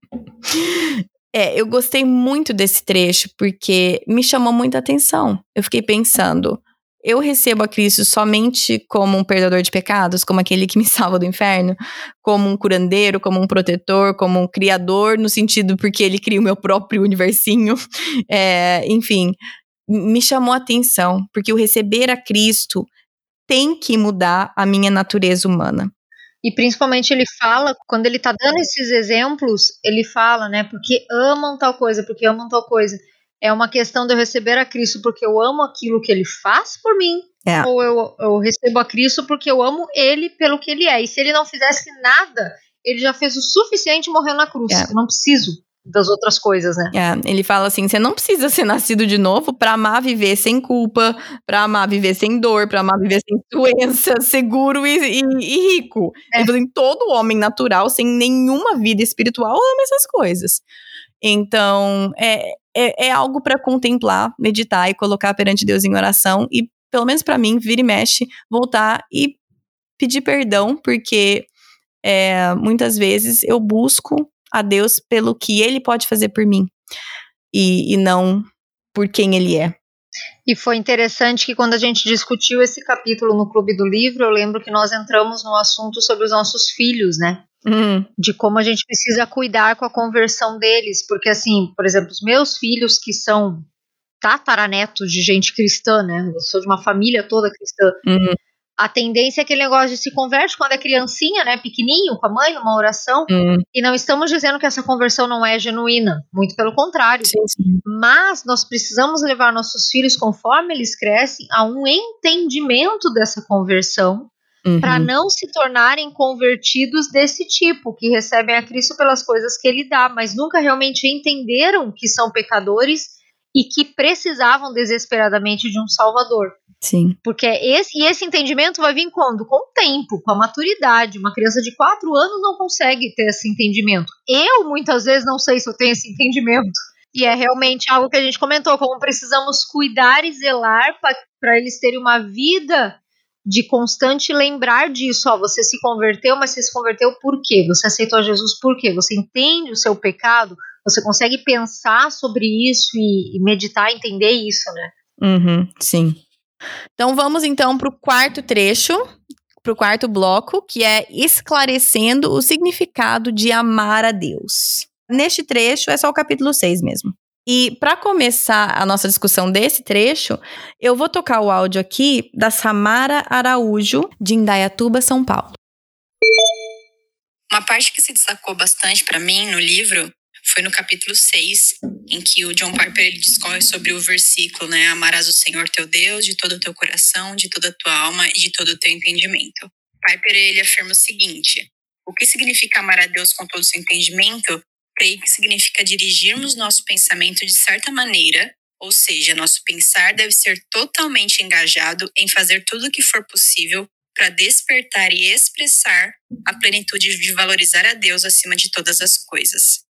É, eu gostei muito desse trecho porque me chamou muita atenção. Eu fiquei pensando, eu recebo a Cristo somente como um perdedor de pecados, como aquele que me salva do inferno, como um curandeiro, como um protetor, como um criador, no sentido porque ele cria o meu próprio universinho. É, enfim, me chamou a atenção, porque o receber a Cristo tem que mudar a minha natureza humana. E principalmente ele fala, quando ele tá dando esses exemplos, ele fala, né, porque amam tal coisa, porque amam tal coisa. É uma questão de eu receber a Cristo porque eu amo aquilo que ele faz por mim, é. ou eu, eu recebo a Cristo porque eu amo ele pelo que ele é. E se ele não fizesse nada, ele já fez o suficiente e morreu na cruz. É. Eu não preciso das outras coisas, né? É, ele fala assim: você não precisa ser nascido de novo para amar viver sem culpa, para amar viver sem dor, para amar viver sem doença, seguro e, e, e rico. É. Ele assim, todo homem natural, sem nenhuma vida espiritual, ama essas coisas. Então, é, é, é algo para contemplar, meditar e colocar perante Deus em oração e, pelo menos para mim, vira e mexe, voltar e pedir perdão, porque é, muitas vezes eu busco a Deus pelo que Ele pode fazer por mim e, e não por quem Ele é. E foi interessante que quando a gente discutiu esse capítulo no Clube do Livro, eu lembro que nós entramos no assunto sobre os nossos filhos, né? Uhum. De como a gente precisa cuidar com a conversão deles. Porque, assim, por exemplo, os meus filhos que são tataranetos de gente cristã, né? Eu sou de uma família toda cristã. Uhum a tendência é aquele negócio de se converte quando é criancinha, né, pequenininho, com a mãe, numa oração, hum. e não estamos dizendo que essa conversão não é genuína, muito pelo contrário. Sim, sim. Mas nós precisamos levar nossos filhos, conforme eles crescem, a um entendimento dessa conversão, uhum. para não se tornarem convertidos desse tipo, que recebem a Cristo pelas coisas que ele dá, mas nunca realmente entenderam que são pecadores e que precisavam desesperadamente de um Salvador. Sim. Porque esse, e esse entendimento vai vir quando? Com o tempo, com a maturidade. Uma criança de 4 anos não consegue ter esse entendimento. Eu, muitas vezes, não sei se eu tenho esse entendimento. E é realmente algo que a gente comentou, como precisamos cuidar e zelar para eles terem uma vida de constante lembrar disso. Ó, você se converteu, mas você se converteu por quê? Você aceitou Jesus por quê? Você entende o seu pecado? Você consegue pensar sobre isso e, e meditar, entender isso, né? Uhum, sim. Então vamos então para o quarto trecho, para o quarto bloco, que é esclarecendo o significado de amar a Deus. Neste trecho é só o capítulo 6 mesmo. E para começar a nossa discussão desse trecho, eu vou tocar o áudio aqui da Samara Araújo, de Indaiatuba, São Paulo. Uma parte que se destacou bastante para mim no livro foi no capítulo 6, em que o John Piper ele discorre sobre o versículo, né? Amarás o Senhor teu Deus de todo o teu coração, de toda a tua alma e de todo o teu entendimento. Piper ele afirma o seguinte: o que significa amar a Deus com todo o seu entendimento? Creio que significa dirigirmos nosso pensamento de certa maneira, ou seja, nosso pensar deve ser totalmente engajado em fazer tudo o que for possível para despertar e expressar a plenitude de valorizar a Deus acima de todas as coisas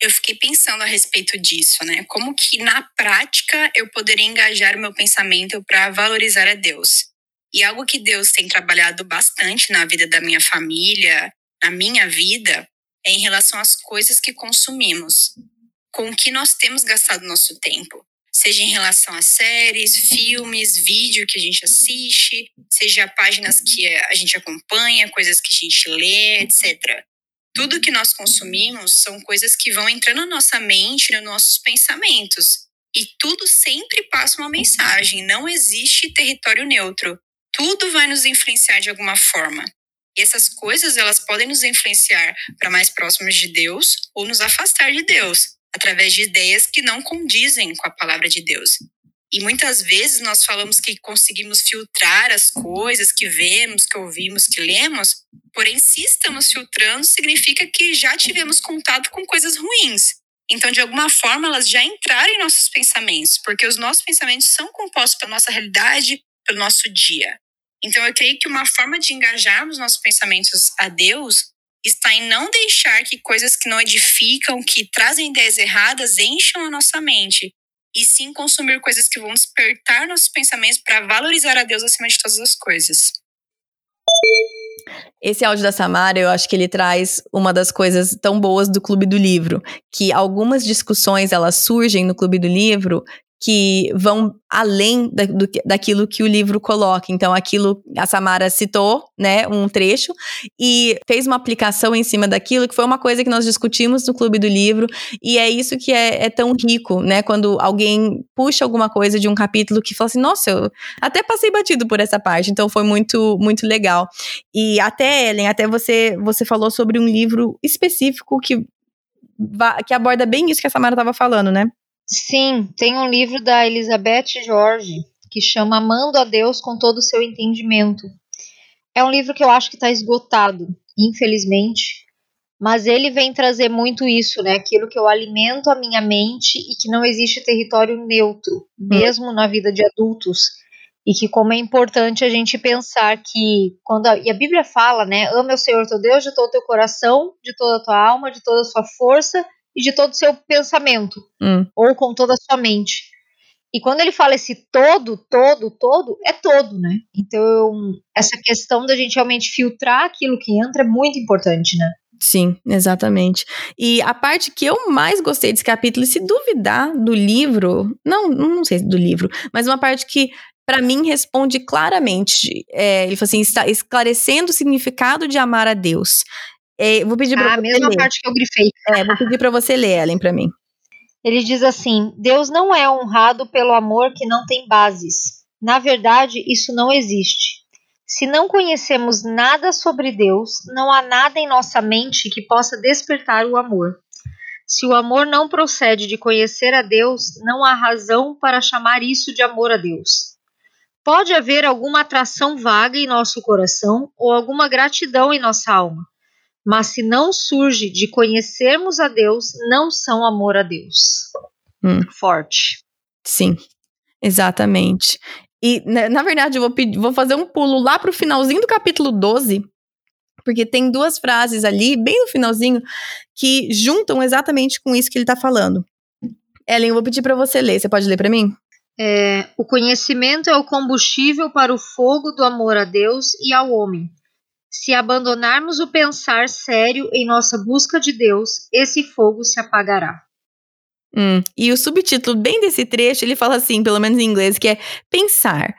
eu fiquei pensando a respeito disso, né? Como que na prática eu poderia engajar meu pensamento para valorizar a Deus. E algo que Deus tem trabalhado bastante na vida da minha família, na minha vida, é em relação às coisas que consumimos, com o que nós temos gastado nosso tempo. Seja em relação a séries, filmes, vídeo que a gente assiste, seja páginas que a gente acompanha, coisas que a gente lê, etc tudo que nós consumimos são coisas que vão entrando na nossa mente, nos nossos pensamentos. E tudo sempre passa uma mensagem, não existe território neutro. Tudo vai nos influenciar de alguma forma. E essas coisas, elas podem nos influenciar para mais próximos de Deus ou nos afastar de Deus, através de ideias que não condizem com a palavra de Deus. E muitas vezes nós falamos que conseguimos filtrar as coisas que vemos, que ouvimos, que lemos, porém, se estamos filtrando, significa que já tivemos contato com coisas ruins. Então, de alguma forma, elas já entraram em nossos pensamentos, porque os nossos pensamentos são compostos pela nossa realidade, pelo nosso dia. Então, eu creio que uma forma de engajarmos nossos pensamentos a Deus está em não deixar que coisas que não edificam, que trazem ideias erradas, encham a nossa mente. E sim consumir coisas que vão despertar nossos pensamentos para valorizar a Deus acima de todas as coisas. Esse áudio da Samara, eu acho que ele traz uma das coisas tão boas do Clube do Livro, que algumas discussões elas surgem no Clube do Livro que vão além da, do, daquilo que o livro coloca. Então, aquilo a Samara citou, né, um trecho e fez uma aplicação em cima daquilo, que foi uma coisa que nós discutimos no Clube do Livro, e é isso que é, é tão rico, né, quando alguém puxa alguma coisa de um capítulo que fala assim, nossa, eu até passei batido por essa parte, então foi muito, muito legal. E até, Ellen, até você, você falou sobre um livro específico que, que aborda bem isso que a Samara estava falando, né? Sim, tem um livro da Elizabeth George que chama Amando a Deus com todo o seu entendimento. É um livro que eu acho que está esgotado, infelizmente, mas ele vem trazer muito isso, né? Aquilo que eu alimento a minha mente e que não existe território neutro, hum. mesmo na vida de adultos. E que como é importante a gente pensar que quando a, e a Bíblia fala, né, ama o Senhor teu Deus de todo o teu coração, de toda a tua alma, de toda a sua força e de todo o seu pensamento, hum. ou com toda a sua mente. E quando ele fala esse todo, todo, todo, é todo, né? Então, essa questão da gente realmente filtrar aquilo que entra é muito importante, né? Sim, exatamente. E a parte que eu mais gostei desse capítulo, se duvidar do livro, não, não sei do livro, mas uma parte que para mim responde claramente. É, ele falou assim: está esclarecendo o significado de amar a Deus. É, vou pedir para ah, você. A mesma ler. parte que eu grifei. É, vou pedir para você ler, Ellen, para mim. Ele diz assim: Deus não é honrado pelo amor que não tem bases. Na verdade, isso não existe. Se não conhecemos nada sobre Deus, não há nada em nossa mente que possa despertar o amor. Se o amor não procede de conhecer a Deus, não há razão para chamar isso de amor a Deus. Pode haver alguma atração vaga em nosso coração ou alguma gratidão em nossa alma, mas se não surge de conhecermos a Deus, não são amor a Deus. Hum. Forte. Sim, exatamente. E, na, na verdade, eu vou, pedir, vou fazer um pulo lá para o finalzinho do capítulo 12, porque tem duas frases ali, bem no finalzinho, que juntam exatamente com isso que ele está falando. Ellen, eu vou pedir para você ler. Você pode ler para mim? É, o conhecimento é o combustível para o fogo do amor a Deus e ao homem. Se abandonarmos o pensar sério em nossa busca de Deus, esse fogo se apagará. Hum, e o subtítulo bem desse trecho, ele fala assim, pelo menos em inglês, que é pensar.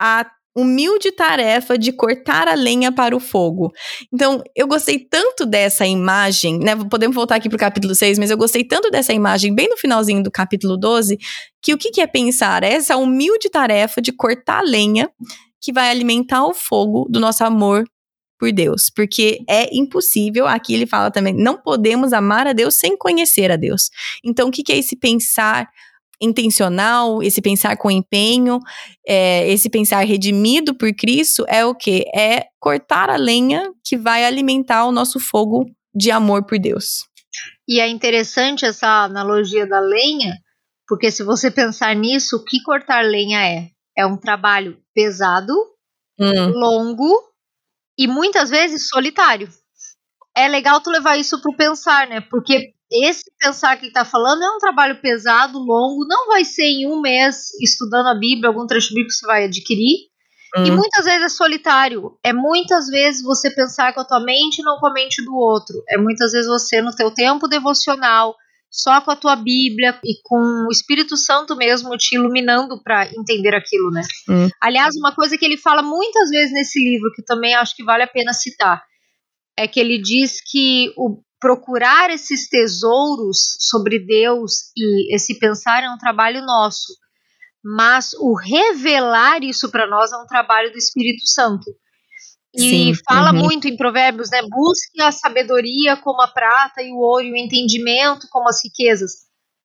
A humilde tarefa de cortar a lenha para o fogo. Então, eu gostei tanto dessa imagem, né? Podemos voltar aqui para o capítulo 6, mas eu gostei tanto dessa imagem bem no finalzinho do capítulo 12, que o que, que é pensar? É essa humilde tarefa de cortar a lenha que vai alimentar o fogo do nosso amor por Deus, porque é impossível, aqui ele fala também, não podemos amar a Deus sem conhecer a Deus. Então, o que, que é esse pensar intencional, esse pensar com empenho, é, esse pensar redimido por Cristo é o que? É cortar a lenha que vai alimentar o nosso fogo de amor por Deus. E é interessante essa analogia da lenha, porque se você pensar nisso, o que cortar lenha é? É um trabalho pesado, hum. longo e muitas vezes solitário. É legal tu levar isso pro pensar, né? Porque esse pensar que ele tá falando é um trabalho pesado, longo, não vai ser em um mês estudando a Bíblia, algum trecho bíblico você vai adquirir. Uhum. E muitas vezes é solitário. É muitas vezes você pensar com a tua mente e não com a mente do outro. É muitas vezes você no teu tempo devocional, só com a tua Bíblia e com o Espírito Santo mesmo te iluminando para entender aquilo, né? Hum. Aliás, uma coisa que ele fala muitas vezes nesse livro, que também acho que vale a pena citar, é que ele diz que o procurar esses tesouros sobre Deus e esse pensar é um trabalho nosso, mas o revelar isso para nós é um trabalho do Espírito Santo. E Sim, fala uhum. muito em Provérbios, né? Busque a sabedoria como a prata e o ouro, e o entendimento como as riquezas.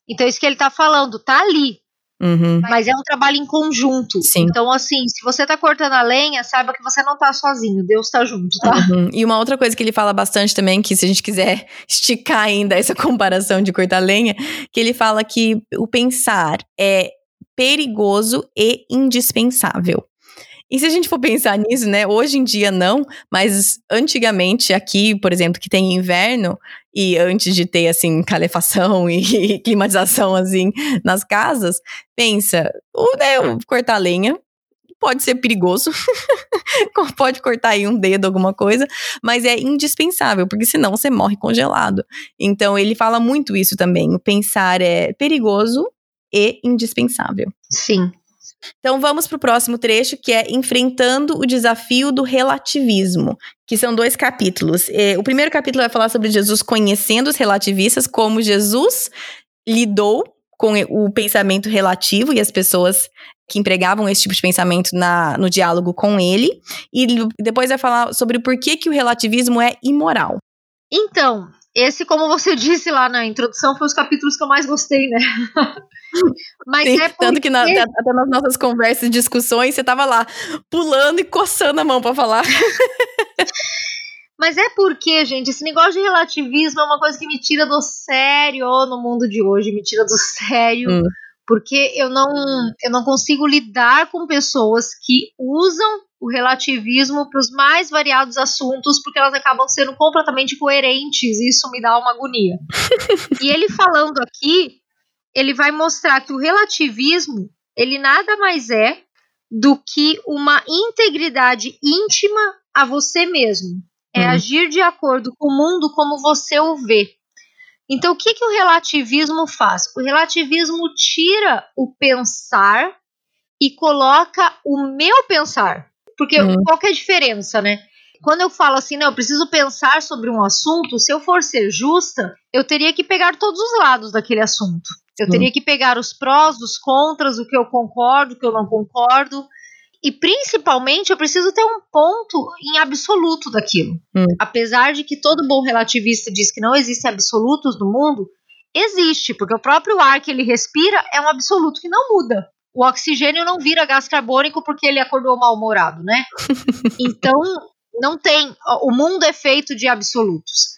Então, isso que ele está falando, tá ali. Uhum. Mas é um trabalho em conjunto. Sim. Então, assim, se você tá cortando a lenha, saiba que você não tá sozinho, Deus tá junto, tá? Uhum. E uma outra coisa que ele fala bastante também, que se a gente quiser esticar ainda essa comparação de cortar lenha, que ele fala que o pensar é perigoso e indispensável. E se a gente for pensar nisso, né? Hoje em dia não, mas antigamente aqui, por exemplo, que tem inverno e antes de ter assim calefação e climatização assim nas casas, pensa, o, né, cortar lenha pode ser perigoso, pode cortar aí um dedo, alguma coisa, mas é indispensável, porque senão você morre congelado. Então ele fala muito isso também. O pensar é perigoso e indispensável. Sim. Então vamos para o próximo trecho, que é Enfrentando o Desafio do Relativismo, que são dois capítulos. É, o primeiro capítulo vai falar sobre Jesus conhecendo os relativistas, como Jesus lidou com o pensamento relativo e as pessoas que empregavam esse tipo de pensamento na, no diálogo com ele. E depois vai falar sobre o porquê que o relativismo é imoral. Então, esse, como você disse lá na introdução, foi os capítulos que eu mais gostei, né? Mas Sim, é porque... Tanto que na, até nas nossas conversas e discussões, você tava lá pulando e coçando a mão para falar. Mas é porque, gente, esse negócio de relativismo é uma coisa que me tira do sério no mundo de hoje, me tira do sério. Hum. Porque eu não, eu não consigo lidar com pessoas que usam o relativismo para os mais variados assuntos, porque elas acabam sendo completamente coerentes, e isso me dá uma agonia. e ele falando aqui, ele vai mostrar que o relativismo, ele nada mais é do que uma integridade íntima a você mesmo. É uhum. agir de acordo com o mundo como você o vê. Então, o que, que o relativismo faz? O relativismo tira o pensar e coloca o meu pensar. Porque uhum. qual que é a diferença, né? Quando eu falo assim, não, eu preciso pensar sobre um assunto, se eu for ser justa, eu teria que pegar todos os lados daquele assunto. Eu teria que pegar os prós, os contras, o que eu concordo, o que eu não concordo. E principalmente eu preciso ter um ponto em absoluto daquilo. Hum. Apesar de que todo bom relativista diz que não existem absolutos no mundo, existe, porque o próprio ar que ele respira é um absoluto que não muda. O oxigênio não vira gás carbônico porque ele acordou mal-humorado, né? então, não tem. O mundo é feito de absolutos.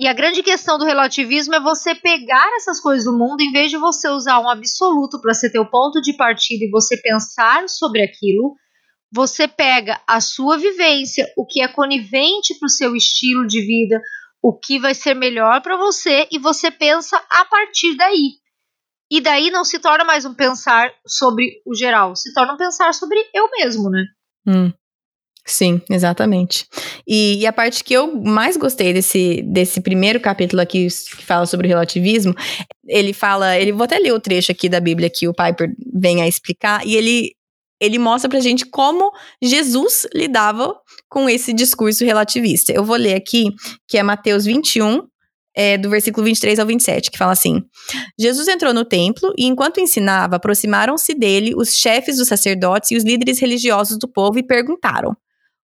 E a grande questão do relativismo é você pegar essas coisas do mundo, em vez de você usar um absoluto para ser teu ponto de partida e você pensar sobre aquilo, você pega a sua vivência, o que é conivente para o seu estilo de vida, o que vai ser melhor para você e você pensa a partir daí. E daí não se torna mais um pensar sobre o geral, se torna um pensar sobre eu mesmo, né? Hum. Sim, exatamente. E, e, a parte que eu mais gostei desse, desse primeiro capítulo aqui, que fala sobre o relativismo, ele fala, ele vou até ler o trecho aqui da Bíblia que o Piper vem a explicar, e ele, ele mostra pra gente como Jesus lidava com esse discurso relativista. Eu vou ler aqui, que é Mateus 21, é, do versículo 23 ao 27, que fala assim: Jesus entrou no templo e, enquanto ensinava, aproximaram-se dele os chefes dos sacerdotes e os líderes religiosos do povo e perguntaram: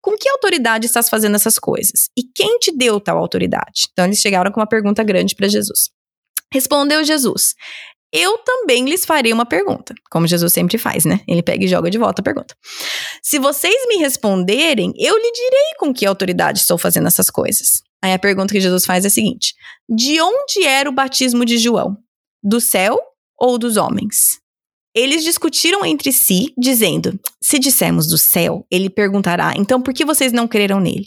com que autoridade estás fazendo essas coisas? E quem te deu tal autoridade? Então eles chegaram com uma pergunta grande para Jesus. Respondeu Jesus: Eu também lhes farei uma pergunta, como Jesus sempre faz, né? Ele pega e joga de volta a pergunta. Se vocês me responderem, eu lhe direi com que autoridade estou fazendo essas coisas. Aí a pergunta que Jesus faz é a seguinte: De onde era o batismo de João? Do céu ou dos homens? Eles discutiram entre si, dizendo: Se dissermos do céu, ele perguntará: Então por que vocês não creram nele?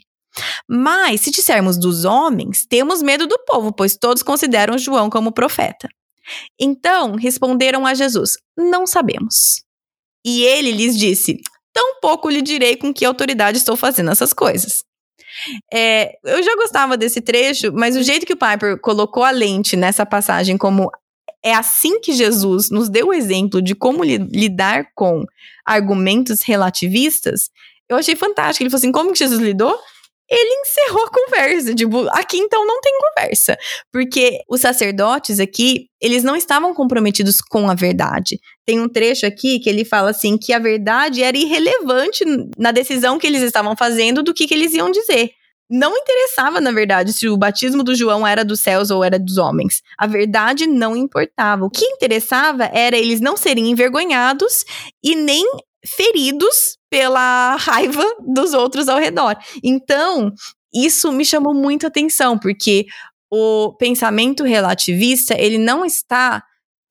Mas se dissermos dos homens, temos medo do povo, pois todos consideram João como profeta. Então responderam a Jesus: Não sabemos. E ele lhes disse: Tampouco lhe direi com que autoridade estou fazendo essas coisas. É, eu já gostava desse trecho, mas o jeito que o Piper colocou a lente nessa passagem como é assim que Jesus nos deu o exemplo de como li lidar com argumentos relativistas. Eu achei fantástico. Ele falou assim: como que Jesus lidou? Ele encerrou a conversa. Tipo, aqui então não tem conversa. Porque os sacerdotes aqui, eles não estavam comprometidos com a verdade. Tem um trecho aqui que ele fala assim: que a verdade era irrelevante na decisão que eles estavam fazendo do que, que eles iam dizer não interessava, na verdade, se o batismo do João era dos céus ou era dos homens. A verdade não importava. O que interessava era eles não serem envergonhados e nem feridos pela raiva dos outros ao redor. Então, isso me chamou muito atenção, porque o pensamento relativista, ele não está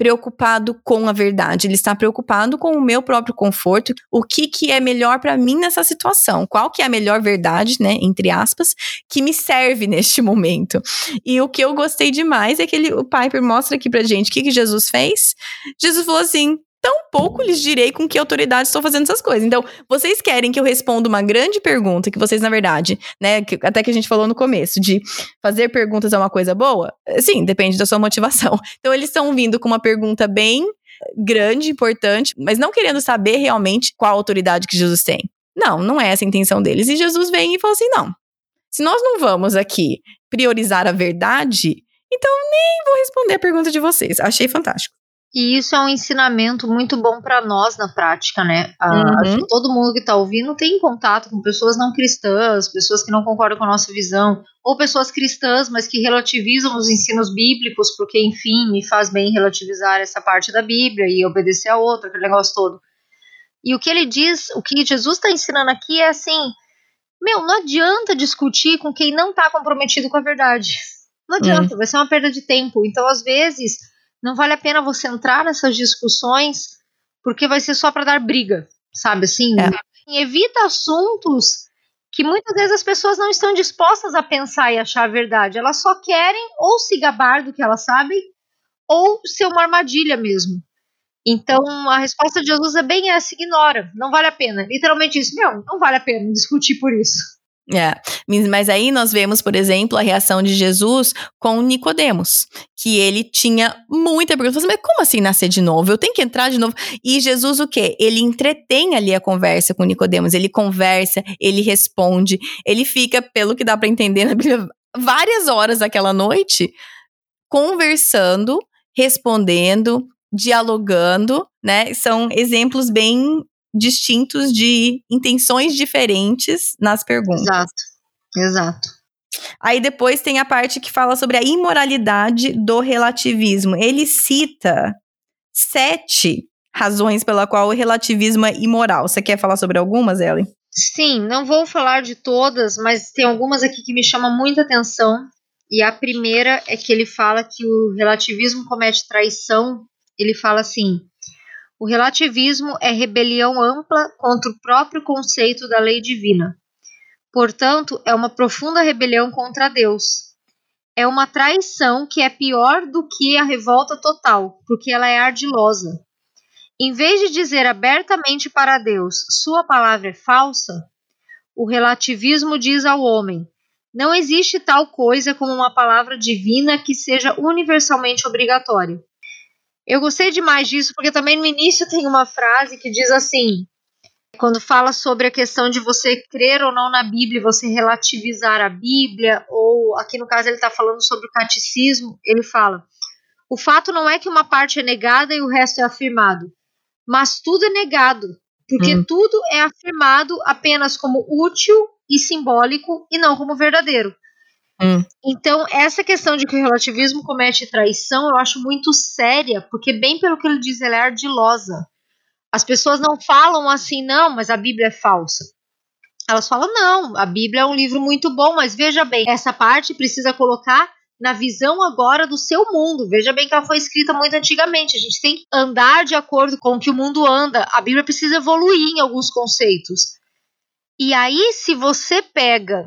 preocupado com a verdade, ele está preocupado com o meu próprio conforto, o que que é melhor para mim nessa situação, qual que é a melhor verdade, né, entre aspas, que me serve neste momento. E o que eu gostei demais é que ele, o Piper mostra aqui pra gente o que que Jesus fez. Jesus falou assim: tão pouco lhes direi com que autoridade estou fazendo essas coisas. Então, vocês querem que eu responda uma grande pergunta que vocês, na verdade, né, que, até que a gente falou no começo, de fazer perguntas é uma coisa boa? Sim, depende da sua motivação. Então, eles estão vindo com uma pergunta bem grande, importante, mas não querendo saber realmente qual autoridade que Jesus tem. Não, não é essa a intenção deles. E Jesus vem e fala assim: não. Se nós não vamos aqui priorizar a verdade, então nem vou responder a pergunta de vocês. Achei fantástico. E isso é um ensinamento muito bom para nós na prática, né? Uhum. Acho que todo mundo que está ouvindo tem contato com pessoas não cristãs, pessoas que não concordam com a nossa visão, ou pessoas cristãs, mas que relativizam os ensinos bíblicos, porque, enfim, me faz bem relativizar essa parte da Bíblia e obedecer a outra, aquele negócio todo. E o que ele diz, o que Jesus está ensinando aqui é assim: meu, não adianta discutir com quem não está comprometido com a verdade. Não adianta, uhum. vai ser uma perda de tempo. Então, às vezes não vale a pena você entrar nessas discussões porque vai ser só para dar briga, sabe assim? É. Evita assuntos que muitas vezes as pessoas não estão dispostas a pensar e achar a verdade. Elas só querem ou se gabar do que elas sabem ou ser uma armadilha mesmo. Então a resposta de Jesus é bem essa: ignora, não vale a pena. Literalmente isso, meu, não vale a pena discutir por isso. É, mas aí nós vemos, por exemplo, a reação de Jesus com Nicodemos, que ele tinha muita pergunta, assim, mas como assim nascer de novo? Eu tenho que entrar de novo? E Jesus o quê? Ele entretém ali a conversa com Nicodemos, ele conversa, ele responde, ele fica, pelo que dá para entender na Bíblia, várias horas daquela noite conversando, respondendo, dialogando, né? São exemplos bem distintos de intenções diferentes nas perguntas. Exato, exato. Aí depois tem a parte que fala sobre a imoralidade do relativismo. Ele cita sete razões pela qual o relativismo é imoral. Você quer falar sobre algumas, Ellen? Sim, não vou falar de todas, mas tem algumas aqui que me chamam muita atenção. E a primeira é que ele fala que o relativismo comete traição. Ele fala assim: o relativismo é rebelião ampla contra o próprio conceito da lei divina. Portanto, é uma profunda rebelião contra Deus. É uma traição que é pior do que a revolta total, porque ela é ardilosa. Em vez de dizer abertamente para Deus, sua palavra é falsa, o relativismo diz ao homem: não existe tal coisa como uma palavra divina que seja universalmente obrigatória. Eu gostei demais disso, porque também no início tem uma frase que diz assim: quando fala sobre a questão de você crer ou não na Bíblia, você relativizar a Bíblia, ou aqui no caso ele está falando sobre o catecismo, ele fala: o fato não é que uma parte é negada e o resto é afirmado, mas tudo é negado, porque hum. tudo é afirmado apenas como útil e simbólico e não como verdadeiro. Hum. Então, essa questão de que o relativismo comete traição, eu acho muito séria, porque, bem pelo que ele diz, ela é ardilosa. As pessoas não falam assim, não, mas a Bíblia é falsa. Elas falam, não, a Bíblia é um livro muito bom, mas veja bem, essa parte precisa colocar na visão agora do seu mundo. Veja bem que ela foi escrita muito antigamente. A gente tem que andar de acordo com o que o mundo anda. A Bíblia precisa evoluir em alguns conceitos. E aí, se você pega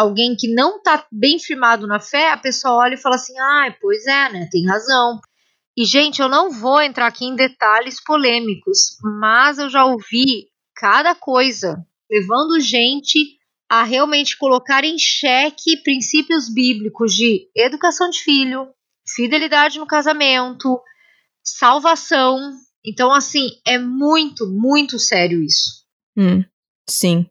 alguém que não está bem firmado na fé, a pessoa olha e fala assim: ah, pois é, né? Tem razão. E, gente, eu não vou entrar aqui em detalhes polêmicos, mas eu já ouvi cada coisa levando gente a realmente colocar em xeque princípios bíblicos de educação de filho, fidelidade no casamento, salvação. Então, assim, é muito, muito sério isso. Hum, sim.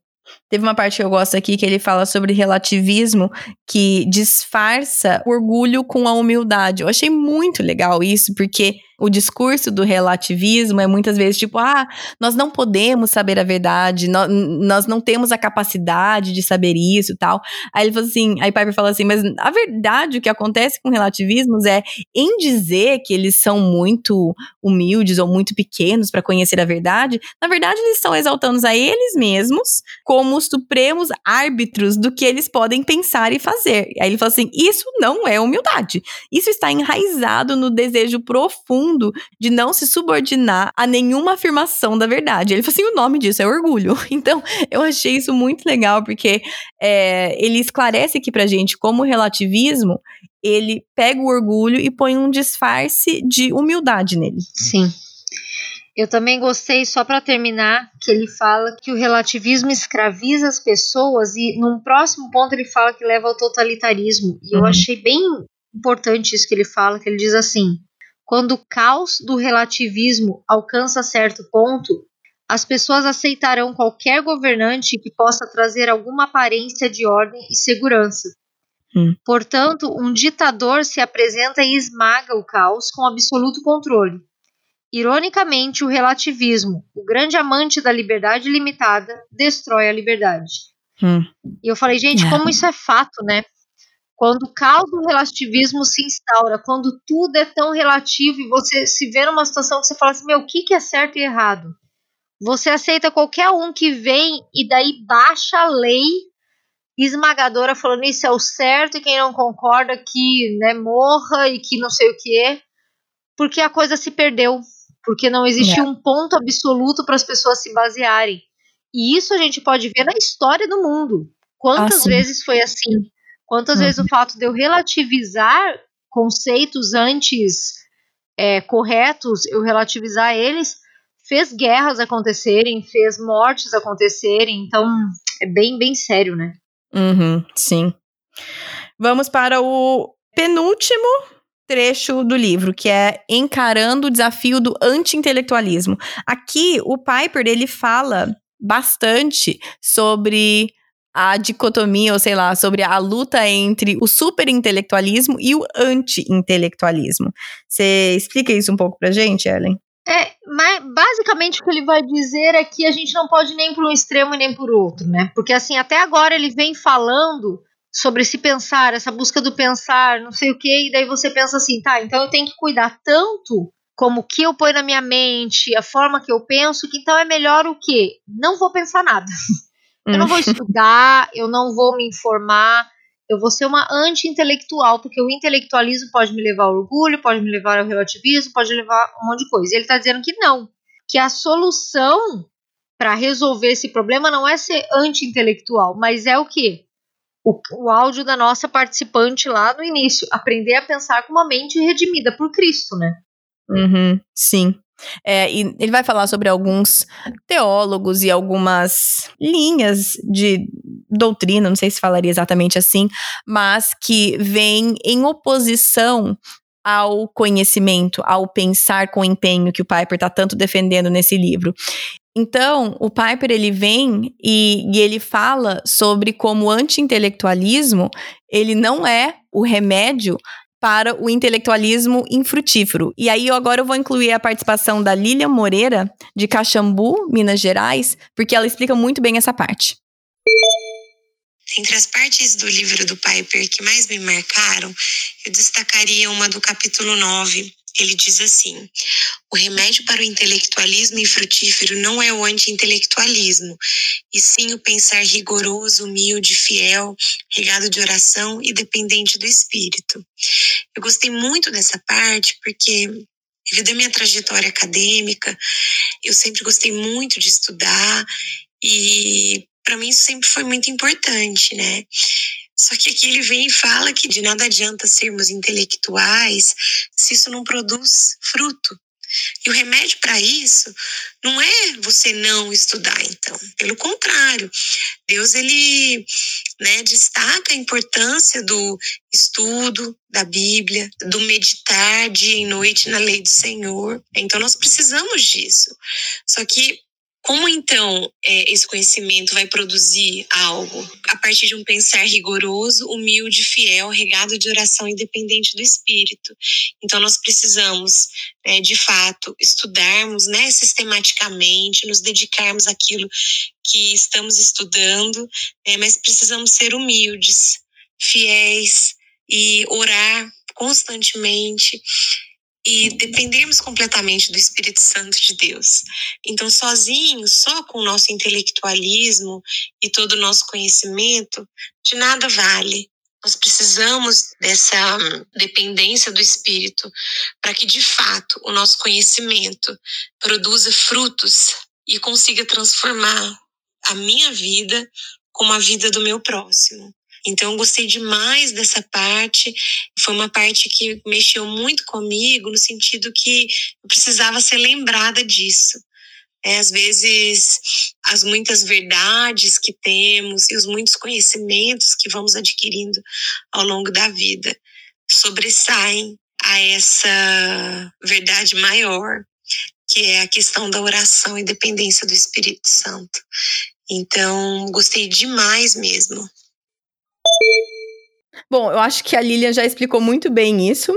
Teve uma parte que eu gosto aqui que ele fala sobre relativismo que disfarça orgulho com a humildade. Eu achei muito legal isso, porque o discurso do relativismo é muitas vezes tipo, ah, nós não podemos saber a verdade, nós, nós não temos a capacidade de saber isso tal. Aí ele falou assim, aí Piper fala assim, mas a verdade, o que acontece com relativismos é em dizer que eles são muito humildes ou muito pequenos para conhecer a verdade, na verdade eles estão exaltando a eles mesmos como os supremos árbitros do que eles podem pensar e fazer. Aí ele fala assim: isso não é humildade. Isso está enraizado no desejo profundo de não se subordinar a nenhuma afirmação da verdade. Ele fala assim: o nome disso é orgulho. Então, eu achei isso muito legal, porque é, ele esclarece aqui pra gente como o relativismo ele pega o orgulho e põe um disfarce de humildade nele. Sim. Eu também gostei, só para terminar, que ele fala que o relativismo escraviza as pessoas e num próximo ponto ele fala que leva ao totalitarismo. E uhum. eu achei bem importante isso que ele fala, que ele diz assim: quando o caos do relativismo alcança certo ponto, as pessoas aceitarão qualquer governante que possa trazer alguma aparência de ordem e segurança. Hum. Portanto, um ditador se apresenta e esmaga o caos com absoluto controle. Ironicamente, o relativismo, o grande amante da liberdade limitada, destrói a liberdade. Hum. E eu falei, gente, é. como isso é fato, né? Quando o caos do relativismo se instaura, quando tudo é tão relativo e você se vê numa situação que você fala assim, meu, o que, que é certo e errado? Você aceita qualquer um que vem e daí baixa a lei esmagadora falando isso é o certo e quem não concorda que né, morra e que não sei o que é, porque a coisa se perdeu, porque não existe é. um ponto absoluto para as pessoas se basearem. E isso a gente pode ver na história do mundo. Quantas ah, vezes foi assim? Quantas uhum. vezes o fato de eu relativizar conceitos antes é, corretos, eu relativizar eles, fez guerras acontecerem, fez mortes acontecerem. Então é bem, bem sério, né? Uhum, sim. Vamos para o penúltimo trecho do livro, que é Encarando o Desafio do Anti-Intelectualismo. Aqui, o Piper, ele fala bastante sobre a dicotomia, ou sei lá, sobre a luta entre o super-intelectualismo e o anti-intelectualismo. Você explica isso um pouco pra gente, Ellen? É, mas basicamente o que ele vai dizer é que a gente não pode nem por um extremo e nem por outro, né? Porque assim, até agora ele vem falando sobre se pensar, essa busca do pensar, não sei o que, e daí você pensa assim, tá, então eu tenho que cuidar tanto como o que eu ponho na minha mente, a forma que eu penso, que então é melhor o quê? Não vou pensar nada. eu não vou hum. estudar, eu não vou me informar, eu vou ser uma anti-intelectual, porque o intelectualismo pode me levar ao orgulho, pode me levar ao relativismo, pode levar a um monte de coisa. E ele está dizendo que não, que a solução para resolver esse problema não é ser anti-intelectual, mas é o quê? O, o áudio da nossa participante lá no início, aprender a pensar com uma mente redimida por Cristo, né? Uhum, sim. É, e ele vai falar sobre alguns teólogos e algumas linhas de doutrina, não sei se falaria exatamente assim, mas que vem em oposição ao conhecimento, ao pensar com empenho que o Piper está tanto defendendo nesse livro. Então, o Piper ele vem e, e ele fala sobre como o anti-intelectualismo ele não é o remédio para o intelectualismo infrutífero. E aí, agora eu vou incluir a participação da Lilian Moreira, de Caxambu, Minas Gerais, porque ela explica muito bem essa parte. Entre as partes do livro do Piper que mais me marcaram, eu destacaria uma do capítulo 9, ele diz assim: o remédio para o intelectualismo infrutífero não é o anti-intelectualismo, e sim o pensar rigoroso, humilde, fiel, regado de oração e dependente do espírito. Eu gostei muito dessa parte porque devido à minha trajetória acadêmica, eu sempre gostei muito de estudar e para mim isso sempre foi muito importante, né? Só que aqui ele vem e fala que de nada adianta sermos intelectuais se isso não produz fruto. E o remédio para isso não é você não estudar, então. Pelo contrário, Deus ele né, destaca a importância do estudo da Bíblia, do meditar dia e noite na lei do Senhor. Então nós precisamos disso. Só que como então é, esse conhecimento vai produzir algo? A partir de um pensar rigoroso, humilde, fiel, regado de oração independente do Espírito. Então nós precisamos, né, de fato, estudarmos né, sistematicamente, nos dedicarmos àquilo que estamos estudando, né, mas precisamos ser humildes, fiéis e orar constantemente e dependermos completamente do Espírito Santo de Deus. Então, sozinhos, só com o nosso intelectualismo e todo o nosso conhecimento, de nada vale. Nós precisamos dessa dependência do Espírito para que, de fato, o nosso conhecimento produza frutos e consiga transformar a minha vida como a vida do meu próximo. Então, eu gostei demais dessa parte. Foi uma parte que mexeu muito comigo, no sentido que eu precisava ser lembrada disso. É, às vezes, as muitas verdades que temos e os muitos conhecimentos que vamos adquirindo ao longo da vida sobressaem a essa verdade maior, que é a questão da oração e dependência do Espírito Santo. Então, gostei demais mesmo. Bom, eu acho que a Lilian já explicou muito bem isso.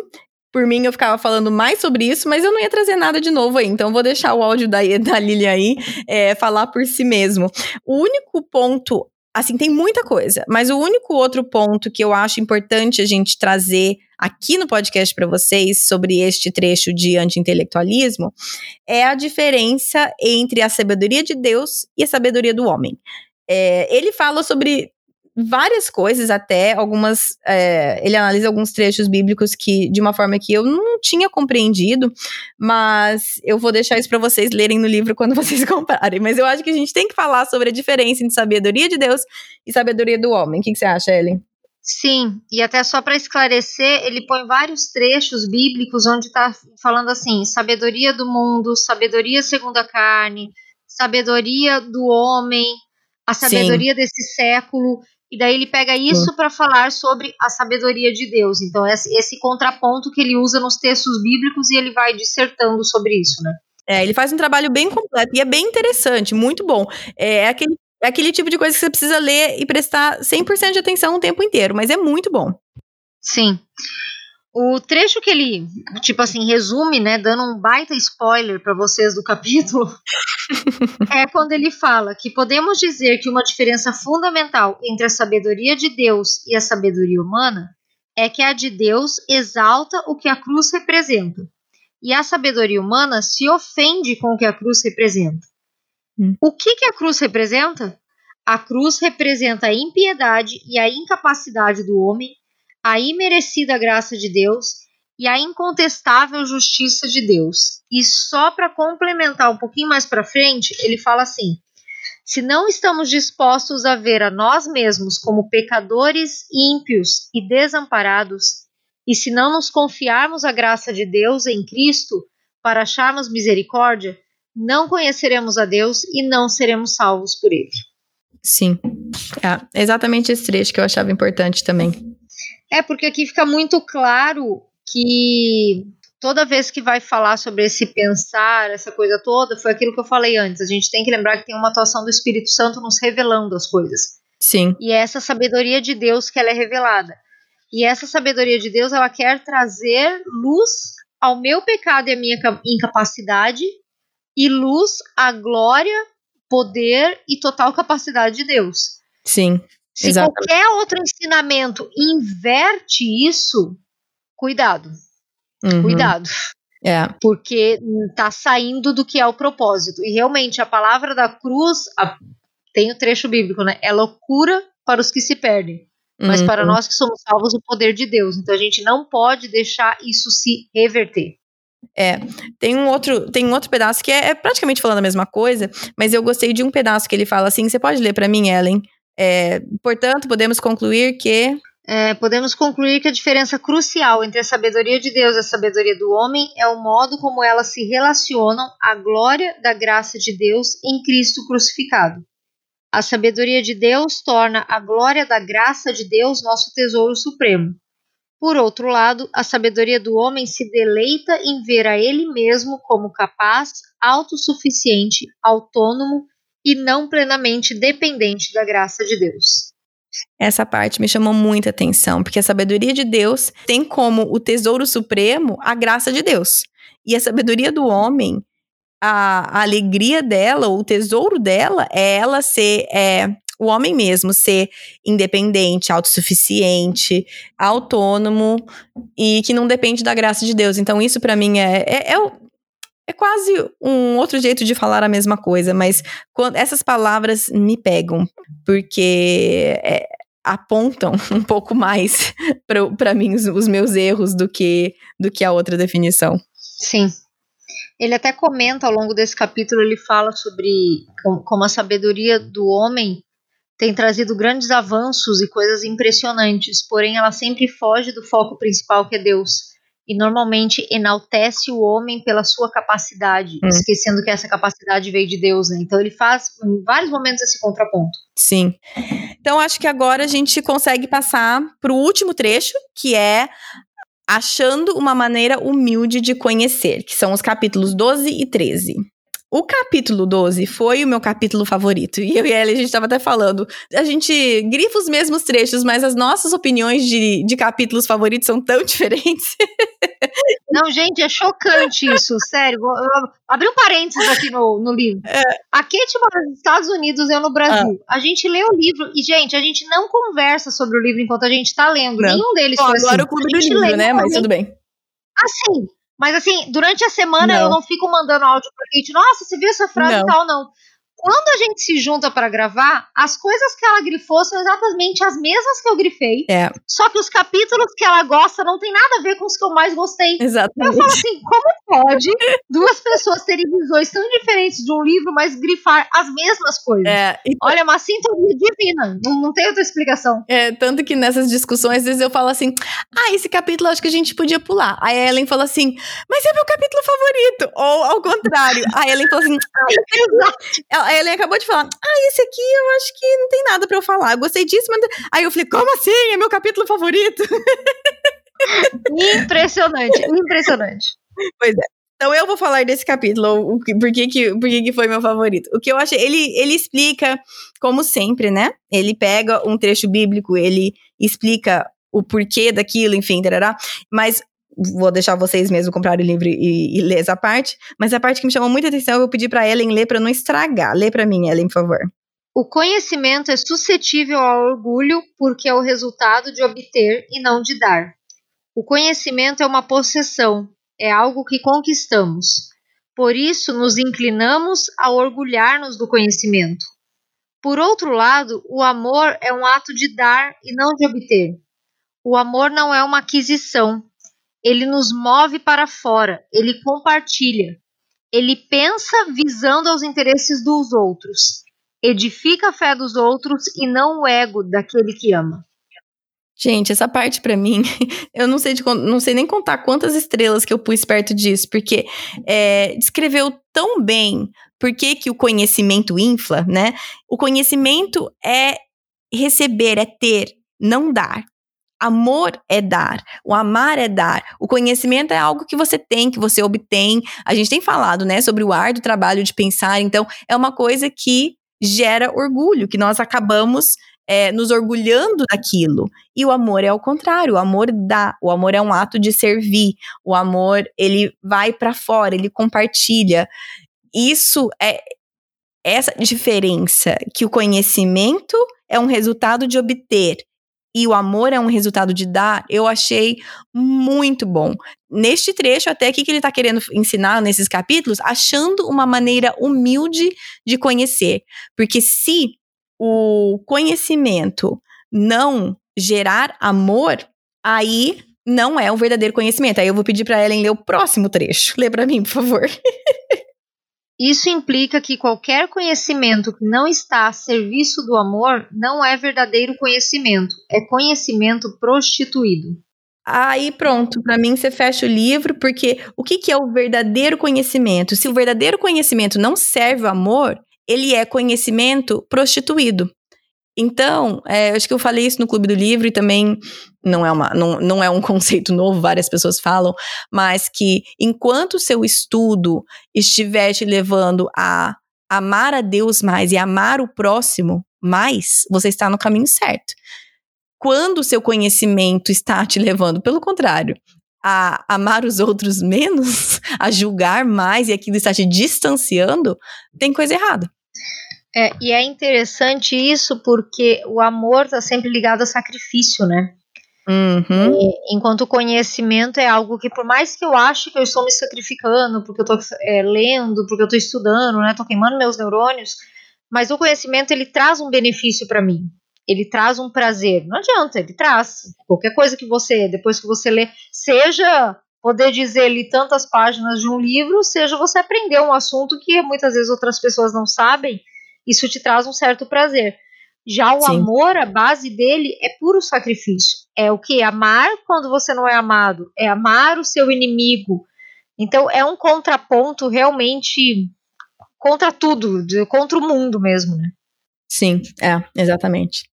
Por mim, eu ficava falando mais sobre isso, mas eu não ia trazer nada de novo aí. Então, vou deixar o áudio da, da Lilian aí é, falar por si mesmo. O único ponto, assim, tem muita coisa, mas o único outro ponto que eu acho importante a gente trazer aqui no podcast para vocês sobre este trecho de anti-intelectualismo é a diferença entre a sabedoria de Deus e a sabedoria do homem. É, ele fala sobre várias coisas até, algumas. É, ele analisa alguns trechos bíblicos que, de uma forma que eu não tinha compreendido, mas eu vou deixar isso para vocês lerem no livro quando vocês comprarem. Mas eu acho que a gente tem que falar sobre a diferença entre sabedoria de Deus e sabedoria do homem. O que, que você acha, Ellen? Sim, e até só para esclarecer, ele põe vários trechos bíblicos onde está falando assim: sabedoria do mundo, sabedoria segundo a carne, sabedoria do homem, a sabedoria Sim. desse século. E daí ele pega isso para falar sobre a sabedoria de Deus. Então, esse, esse contraponto que ele usa nos textos bíblicos e ele vai dissertando sobre isso, né? É, ele faz um trabalho bem completo e é bem interessante, muito bom. É, é aquele, é aquele tipo de coisa que você precisa ler e prestar 100% de atenção o tempo inteiro, mas é muito bom. Sim. O trecho que ele, tipo assim, resume, né, dando um baita spoiler para vocês do capítulo, é quando ele fala que podemos dizer que uma diferença fundamental entre a sabedoria de Deus e a sabedoria humana é que a de Deus exalta o que a cruz representa, e a sabedoria humana se ofende com o que a cruz representa. Hum. O que, que a cruz representa? A cruz representa a impiedade e a incapacidade do homem a imerecida graça de Deus e a incontestável justiça de Deus. E só para complementar um pouquinho mais para frente, ele fala assim: se não estamos dispostos a ver a nós mesmos como pecadores ímpios e desamparados, e se não nos confiarmos a graça de Deus em Cristo para acharmos misericórdia, não conheceremos a Deus e não seremos salvos por Ele. Sim, é exatamente esse trecho que eu achava importante também. É, porque aqui fica muito claro que toda vez que vai falar sobre esse pensar, essa coisa toda, foi aquilo que eu falei antes. A gente tem que lembrar que tem uma atuação do Espírito Santo nos revelando as coisas. Sim. E é essa sabedoria de Deus que ela é revelada. E essa sabedoria de Deus, ela quer trazer luz ao meu pecado e à minha incapacidade, e luz à glória, poder e total capacidade de Deus. Sim. Se Exatamente. qualquer outro ensinamento inverte isso, cuidado. Uhum. Cuidado. É. Porque está saindo do que é o propósito. E realmente a palavra da cruz, a, tem o trecho bíblico, né? É loucura para os que se perdem. Mas uhum. para nós que somos salvos, o poder de Deus. Então a gente não pode deixar isso se reverter. É, tem um outro, tem um outro pedaço que é, é, praticamente falando a mesma coisa, mas eu gostei de um pedaço que ele fala assim. Você pode ler para mim, Ellen? É, portanto, podemos concluir que. É, podemos concluir que a diferença crucial entre a sabedoria de Deus e a sabedoria do homem é o modo como elas se relacionam à glória da graça de Deus em Cristo crucificado. A sabedoria de Deus torna a glória da graça de Deus nosso tesouro supremo. Por outro lado, a sabedoria do homem se deleita em ver a ele mesmo como capaz, autossuficiente, autônomo e não plenamente dependente da graça de Deus. Essa parte me chamou muita atenção, porque a sabedoria de Deus tem como o tesouro supremo a graça de Deus. E a sabedoria do homem, a, a alegria dela, o tesouro dela, é ela ser é, o homem mesmo ser independente, autossuficiente, autônomo e que não depende da graça de Deus. Então, isso para mim é, é, é, é, quase um outro jeito de falar a mesma coisa, mas quando, essas palavras me pegam, porque é, apontam um pouco mais para mim os, os meus erros do que, do que a outra definição. Sim. Ele até comenta ao longo desse capítulo, ele fala sobre como a sabedoria do homem tem trazido grandes avanços e coisas impressionantes, porém ela sempre foge do foco principal que é Deus. E normalmente enaltece o homem pela sua capacidade, hum. esquecendo que essa capacidade veio de Deus, né? Então ele faz em vários momentos esse contraponto. Sim. Então acho que agora a gente consegue passar para o último trecho, que é achando uma maneira humilde de conhecer, que são os capítulos 12 e 13. O capítulo 12 foi o meu capítulo favorito. E eu e ela, a gente estava até falando. A gente grifa os mesmos trechos, mas as nossas opiniões de, de capítulos favoritos são tão diferentes. Não, gente, é chocante isso, sério. Abri um parênteses aqui no, no livro. É. A Kate mora nos Estados Unidos, eu no Brasil. Ah. A gente lê o livro e, gente, a gente não conversa sobre o livro enquanto a gente está lendo. Não. Nenhum deles Bom, foi agora assim. o clube do livro, né? Mas tudo bem. Assim, mas assim, durante a semana não. eu não. fico mandando áudio pra gente, nossa, você viu essa frase e tal, não quando a gente se junta para gravar, as coisas que ela grifou são exatamente as mesmas que eu grifei. É. Só que os capítulos que ela gosta não tem nada a ver com os que eu mais gostei. Exatamente. Eu falo assim, como pode duas pessoas terem visões tão diferentes de um livro, mas grifar as mesmas coisas? É, e... Olha, é uma sintonia divina. Não, não tem outra explicação. É, tanto que nessas discussões, às vezes eu falo assim, ah, esse capítulo acho que a gente podia pular. Aí a Ellen fala assim, mas é meu capítulo favorito. Ou ao contrário. a Ellen fala assim, ah, a Ellen acabou de falar: Ah, esse aqui eu acho que não tem nada para eu falar. Eu gostei disso, mas. Aí eu falei: Como assim? É meu capítulo favorito. Impressionante, impressionante. Pois é. Então eu vou falar desse capítulo, por que, que, por que, que foi meu favorito. O que eu achei, ele, ele explica, como sempre, né? Ele pega um trecho bíblico, ele explica o porquê daquilo, enfim, tarará. Mas vou deixar vocês mesmo comprarem o livro e, e ler essa parte, mas a parte que me chamou muita atenção, eu pedi para Ellen ler para não estragar. Lê para mim, Ellen, por favor. O conhecimento é suscetível ao orgulho porque é o resultado de obter e não de dar. O conhecimento é uma possessão, é algo que conquistamos. Por isso, nos inclinamos a orgulhar-nos do conhecimento. Por outro lado, o amor é um ato de dar e não de obter. O amor não é uma aquisição, ele nos move para fora, ele compartilha, ele pensa visando aos interesses dos outros, edifica a fé dos outros e não o ego daquele que ama. Gente, essa parte para mim, eu não sei, de, não sei nem contar quantas estrelas que eu pus perto disso, porque é, descreveu tão bem por que, que o conhecimento infla, né? O conhecimento é receber, é ter, não dar. Amor é dar, o amar é dar, o conhecimento é algo que você tem, que você obtém. A gente tem falado, né, sobre o ar do trabalho de pensar, então é uma coisa que gera orgulho, que nós acabamos é, nos orgulhando daquilo. E o amor é ao contrário, o amor dá, o amor é um ato de servir, o amor ele vai para fora, ele compartilha. Isso é essa diferença que o conhecimento é um resultado de obter e o amor é um resultado de dar, eu achei muito bom. Neste trecho, até aqui que ele está querendo ensinar nesses capítulos, achando uma maneira humilde de conhecer. Porque se o conhecimento não gerar amor, aí não é o verdadeiro conhecimento. Aí eu vou pedir para Ellen ler o próximo trecho. Lê para mim, por favor. Isso implica que qualquer conhecimento que não está a serviço do amor não é verdadeiro conhecimento, é conhecimento prostituído. Aí pronto, para mim você fecha o livro, porque o que, que é o verdadeiro conhecimento? Se o verdadeiro conhecimento não serve o amor, ele é conhecimento prostituído. Então, é, acho que eu falei isso no Clube do Livro e também não é, uma, não, não é um conceito novo, várias pessoas falam, mas que enquanto o seu estudo estiver te levando a amar a Deus mais e amar o próximo mais, você está no caminho certo. Quando o seu conhecimento está te levando, pelo contrário, a amar os outros menos, a julgar mais e aquilo está te distanciando, tem coisa errada. É, e é interessante isso porque o amor está sempre ligado a sacrifício, né? Uhum. E, enquanto o conhecimento é algo que, por mais que eu ache que eu estou me sacrificando, porque eu estou é, lendo, porque eu estou estudando, né, estou queimando meus neurônios, mas o conhecimento ele traz um benefício para mim. Ele traz um prazer. Não adianta, ele traz. Qualquer coisa que você, depois que você lê, seja poder dizer ali tantas páginas de um livro, seja você aprender um assunto que muitas vezes outras pessoas não sabem, isso te traz um certo prazer. Já o Sim. amor, a base dele é puro sacrifício. É o que? Amar quando você não é amado. É amar o seu inimigo. Então é um contraponto realmente contra tudo, de- contra o mundo mesmo, né? Sim, é, exatamente.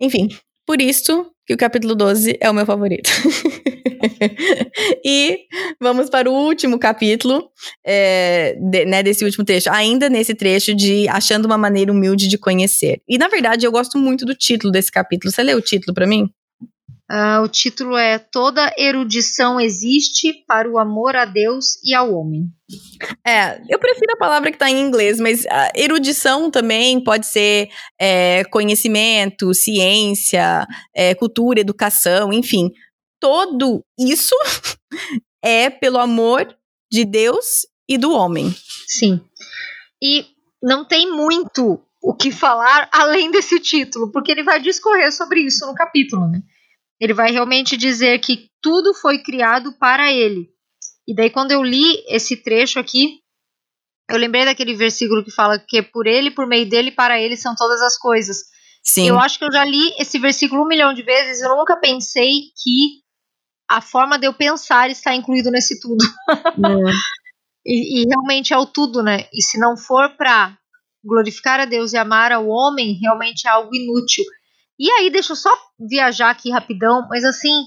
Enfim, por isso que o capítulo 12 é o meu favorito. e vamos para o último capítulo, é, de- né, desse último trecho. Ainda nesse trecho de Achando uma maneira humilde de conhecer. E, na verdade, eu gosto muito do título desse capítulo. Você leu o título para mim? Ah, o título é Toda erudição existe para o amor a Deus e ao homem. É, eu prefiro a palavra que tá em inglês, mas a erudição também pode ser é, conhecimento, ciência, é, cultura, educação, enfim. Todo isso é pelo amor de Deus e do homem. Sim. E não tem muito o que falar além desse título, porque ele vai discorrer sobre isso no capítulo, né? Ele vai realmente dizer que tudo foi criado para ele. E daí, quando eu li esse trecho aqui, eu lembrei daquele versículo que fala que por ele, por meio dele, para ele são todas as coisas. Sim. Eu acho que eu já li esse versículo um milhão de vezes, eu nunca pensei que a forma de eu pensar está incluído nesse tudo. Hum, E, e realmente é o tudo, né? E se não for para glorificar a Deus e amar ao homem, realmente é algo inútil. E aí, deixa eu só viajar aqui rapidão, mas assim,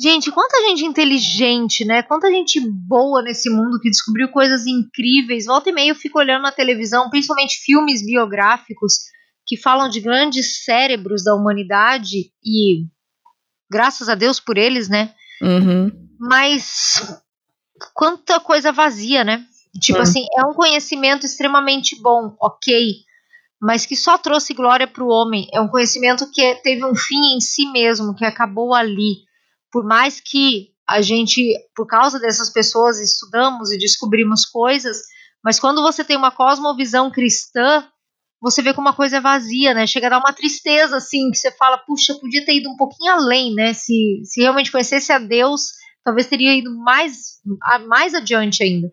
gente, quanta gente inteligente, né? Quanta gente boa nesse mundo que descobriu coisas incríveis. Volta e meia eu fico olhando na televisão, principalmente filmes biográficos que falam de grandes cérebros da humanidade e graças a Deus por eles, né? uhum. Mas quanta coisa vazia, né? Tipo Hum. assim, é um conhecimento extremamente bom, ok, mas que só trouxe glória para o homem. É um conhecimento que teve um fim em si mesmo, que acabou ali. Por mais que a gente, por causa dessas pessoas, estudamos e descobrimos coisas, mas quando você tem uma cosmovisão cristã, você vê como uma coisa é vazia, né? Chega a dar uma tristeza, assim, que você fala, puxa, podia ter ido um pouquinho além, né? Se, se realmente conhecesse a Deus, talvez teria ido mais, mais adiante ainda.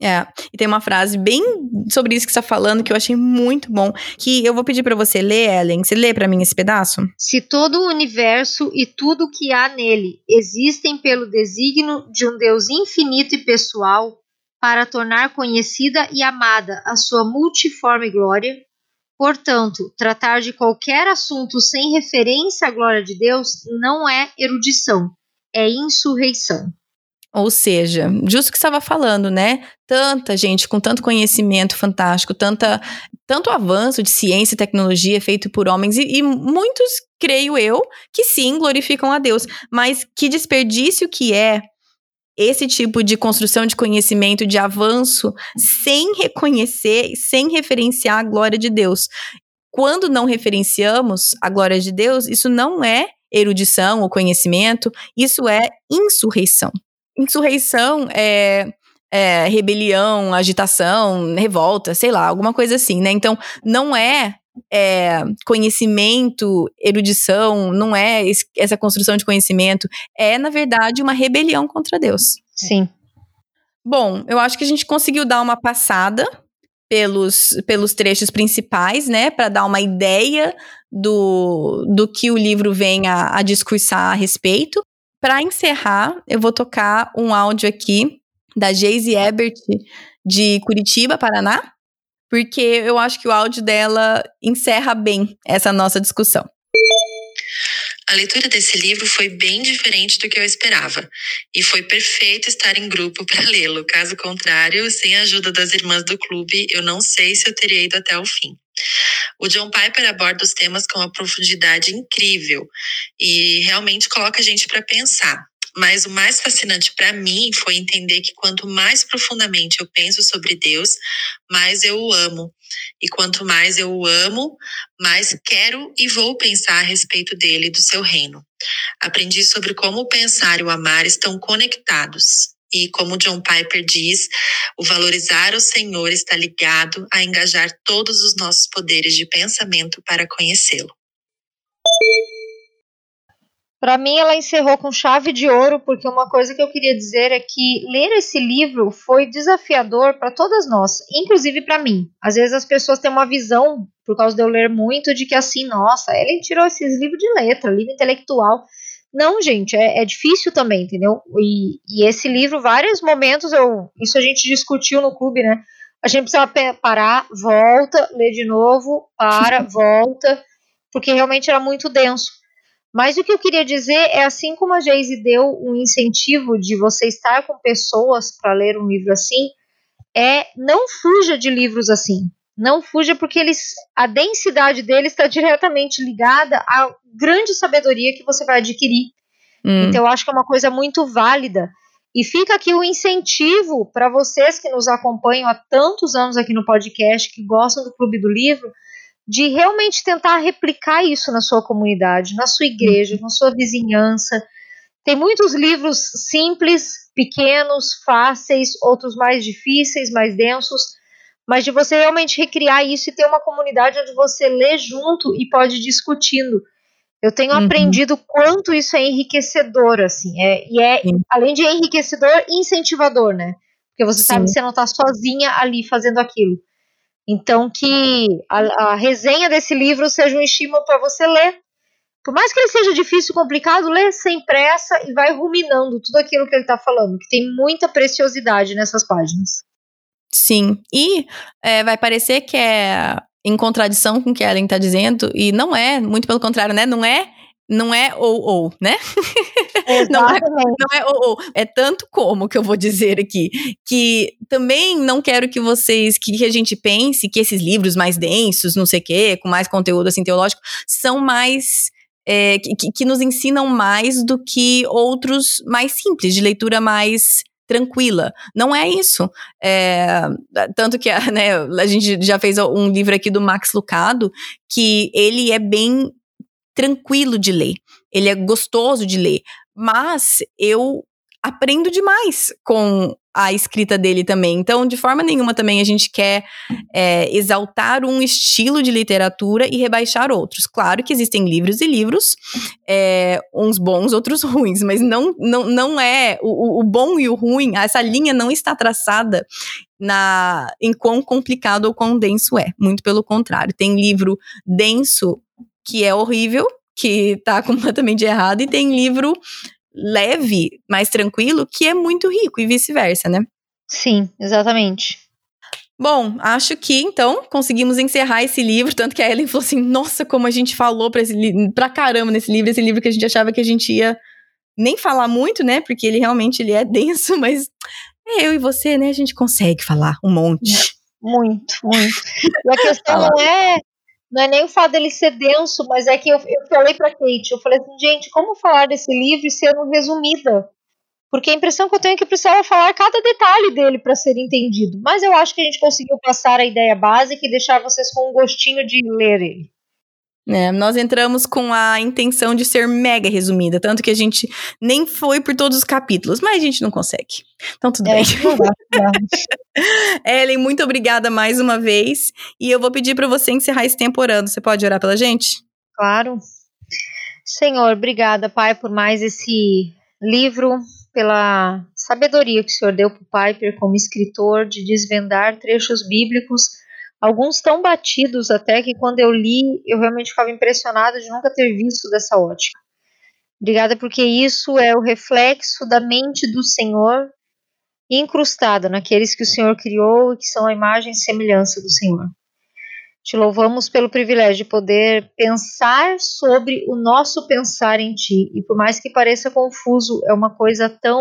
É, e tem uma frase bem sobre isso que você tá falando que eu achei muito bom, que eu vou pedir pra você ler, Ellen. Você lê pra mim esse pedaço? Se todo o universo e tudo que há nele existem pelo desígnio de um Deus infinito e pessoal para tornar conhecida e amada a sua multiforme glória, portanto, tratar de qualquer assunto sem referência à glória de Deus não é erudição, é insurreição. Ou seja, justo que estava falando, né? Tanta gente com tanto conhecimento fantástico, tanta, tanto avanço de ciência e tecnologia feito por homens, e, e muitos, creio eu, que sim, glorificam a Deus. Mas que desperdício que é esse tipo de construção de conhecimento, de avanço, sem reconhecer, sem referenciar a glória de Deus. Quando não referenciamos a glória de Deus, isso não é erudição ou conhecimento, isso é insurreição. Insurreição é, é rebelião, agitação, revolta, sei lá, alguma coisa assim, né? Então, não é, é conhecimento, erudição, não é esse- essa construção de conhecimento, é, na verdade, uma rebelião contra Deus. Sim. Bom, eu acho que a gente conseguiu dar uma passada pelos, pelos trechos principais, né, para dar uma ideia do, do que o livro vem a, a discursar a respeito. Para encerrar, eu vou tocar um áudio aqui da Geise Ebert, de Curitiba, Paraná, porque eu acho que o áudio dela encerra bem essa nossa discussão. A leitura desse livro foi bem diferente do que eu esperava, e foi perfeito estar em grupo para lê-lo. Caso contrário, sem a ajuda das irmãs do clube, eu não sei se eu teria ido até o fim. O John Piper aborda os temas com uma profundidade incrível e realmente coloca a gente para pensar. Mas o mais fascinante para mim foi entender que quanto mais profundamente eu penso sobre Deus, mais eu o amo. E quanto mais eu o amo, mais quero e vou pensar a respeito dele e do seu reino. Aprendi sobre como pensar e o amar estão conectados. E como John Piper diz, o valorizar o Senhor está ligado a engajar todos os nossos poderes de pensamento para conhecê-lo. Para mim, ela encerrou com chave de ouro, porque uma coisa que eu queria dizer é que ler esse livro foi desafiador para todas nós, inclusive para mim. Às vezes as pessoas têm uma visão, por causa de eu ler muito, de que assim, nossa, ele tirou esses livros de letra, livro intelectual. Não, gente, é, é difícil também, entendeu? E, e, esse livro, vários momentos, eu, isso a gente discutiu no clube, né? A gente precisava parar, volta, ler de novo, para, volta, porque realmente era muito denso. Mas o que eu queria dizer é assim como a Geise deu um incentivo de você estar com pessoas para ler um livro assim, é não fuja de livros assim. Não fuja porque eles a densidade deles está diretamente ligada à grande sabedoria que você vai adquirir. Hum. Então eu acho que é uma coisa muito válida. E fica aqui o incentivo para vocês que nos acompanham há tantos anos aqui no podcast, que gostam do Clube do Livro, de realmente tentar replicar isso na sua comunidade, na sua igreja, uhum. na sua vizinhança. Tem muitos livros simples, pequenos, fáceis, outros mais difíceis, mais densos, mas de você realmente recriar isso e ter uma comunidade onde você lê junto e pode ir discutindo. Eu tenho uhum. aprendido quanto isso é enriquecedor, assim, é, e é, Sim. além de enriquecedor, incentivador, né? Porque você Sim. sabe que você não está sozinha ali fazendo aquilo. Então, que a, a resenha desse livro seja um estímulo para você ler. Por mais que ele seja difícil, complicado, lê sem pressa e vai ruminando tudo aquilo que ele está falando, que tem muita preciosidade nessas páginas. Sim, e é, vai parecer que é em contradição com o que a Ellen está dizendo, e não é, muito pelo contrário, né? Não é não é ou ou, né? não, é, não é ou ou, é tanto como que eu vou dizer aqui, que também não quero que vocês, que a gente pense que esses livros mais densos, não sei o quê, com mais conteúdo assim teológico, são mais é, que, que nos ensinam mais do que outros mais simples, de leitura mais tranquila. Não é isso. É, tanto que né, a gente já fez um livro aqui do Max Lucado, que ele é bem tranquilo de ler, ele é gostoso de ler, mas eu aprendo demais com a escrita dele também. Então, de forma nenhuma também a gente quer é, exaltar um estilo de literatura e rebaixar outros. Claro que existem livros e livros, é, uns bons, outros ruins, mas não, não, não é o, o bom e o ruim, essa linha não está traçada na em quão complicado ou quão denso é. Muito pelo contrário. Tem livro denso que é horrível, que tá completamente errado, e tem livro leve, mais tranquilo, que é muito rico, e vice-versa, né? Sim, exatamente. Bom, acho que então conseguimos encerrar esse livro, tanto que a Ellen falou assim: "Nossa, como a gente falou para esse pra caramba nesse livro, esse livro que a gente achava que a gente ia nem falar muito, né? Porque ele realmente ele é denso, mas é eu e você, né, a gente consegue falar um monte. Muito, muito. E a questão não é não é nem o fato dele ser denso, mas é que eu, eu falei para Kate, eu falei assim, gente, como falar desse livro sendo resumida? Porque a impressão que eu tenho é que precisava falar cada detalhe dele para ser entendido. Mas eu acho que a gente conseguiu passar a ideia básica e deixar vocês com um gostinho de ler ele. É, nós entramos com a intenção de ser mega resumida, tanto que a gente nem foi por todos os capítulos, mas a gente não consegue. Então tudo é, bem. Ellen, muito obrigada mais uma vez. E eu vou pedir para você encerrar esse tempo orando. Você pode orar pela gente? Claro. Senhor, obrigada, Pai, por mais esse livro, pela sabedoria que o Senhor deu para o Piper como escritor de desvendar trechos bíblicos alguns tão batidos até que quando eu li eu realmente ficava impressionada de nunca ter visto dessa ótica. Obrigada porque isso é o reflexo da mente do Senhor incrustada naqueles que o Senhor criou e que são a imagem e semelhança do Senhor. Te louvamos pelo privilégio de poder pensar sobre o nosso pensar em Ti. E por mais que pareça confuso, é uma coisa tão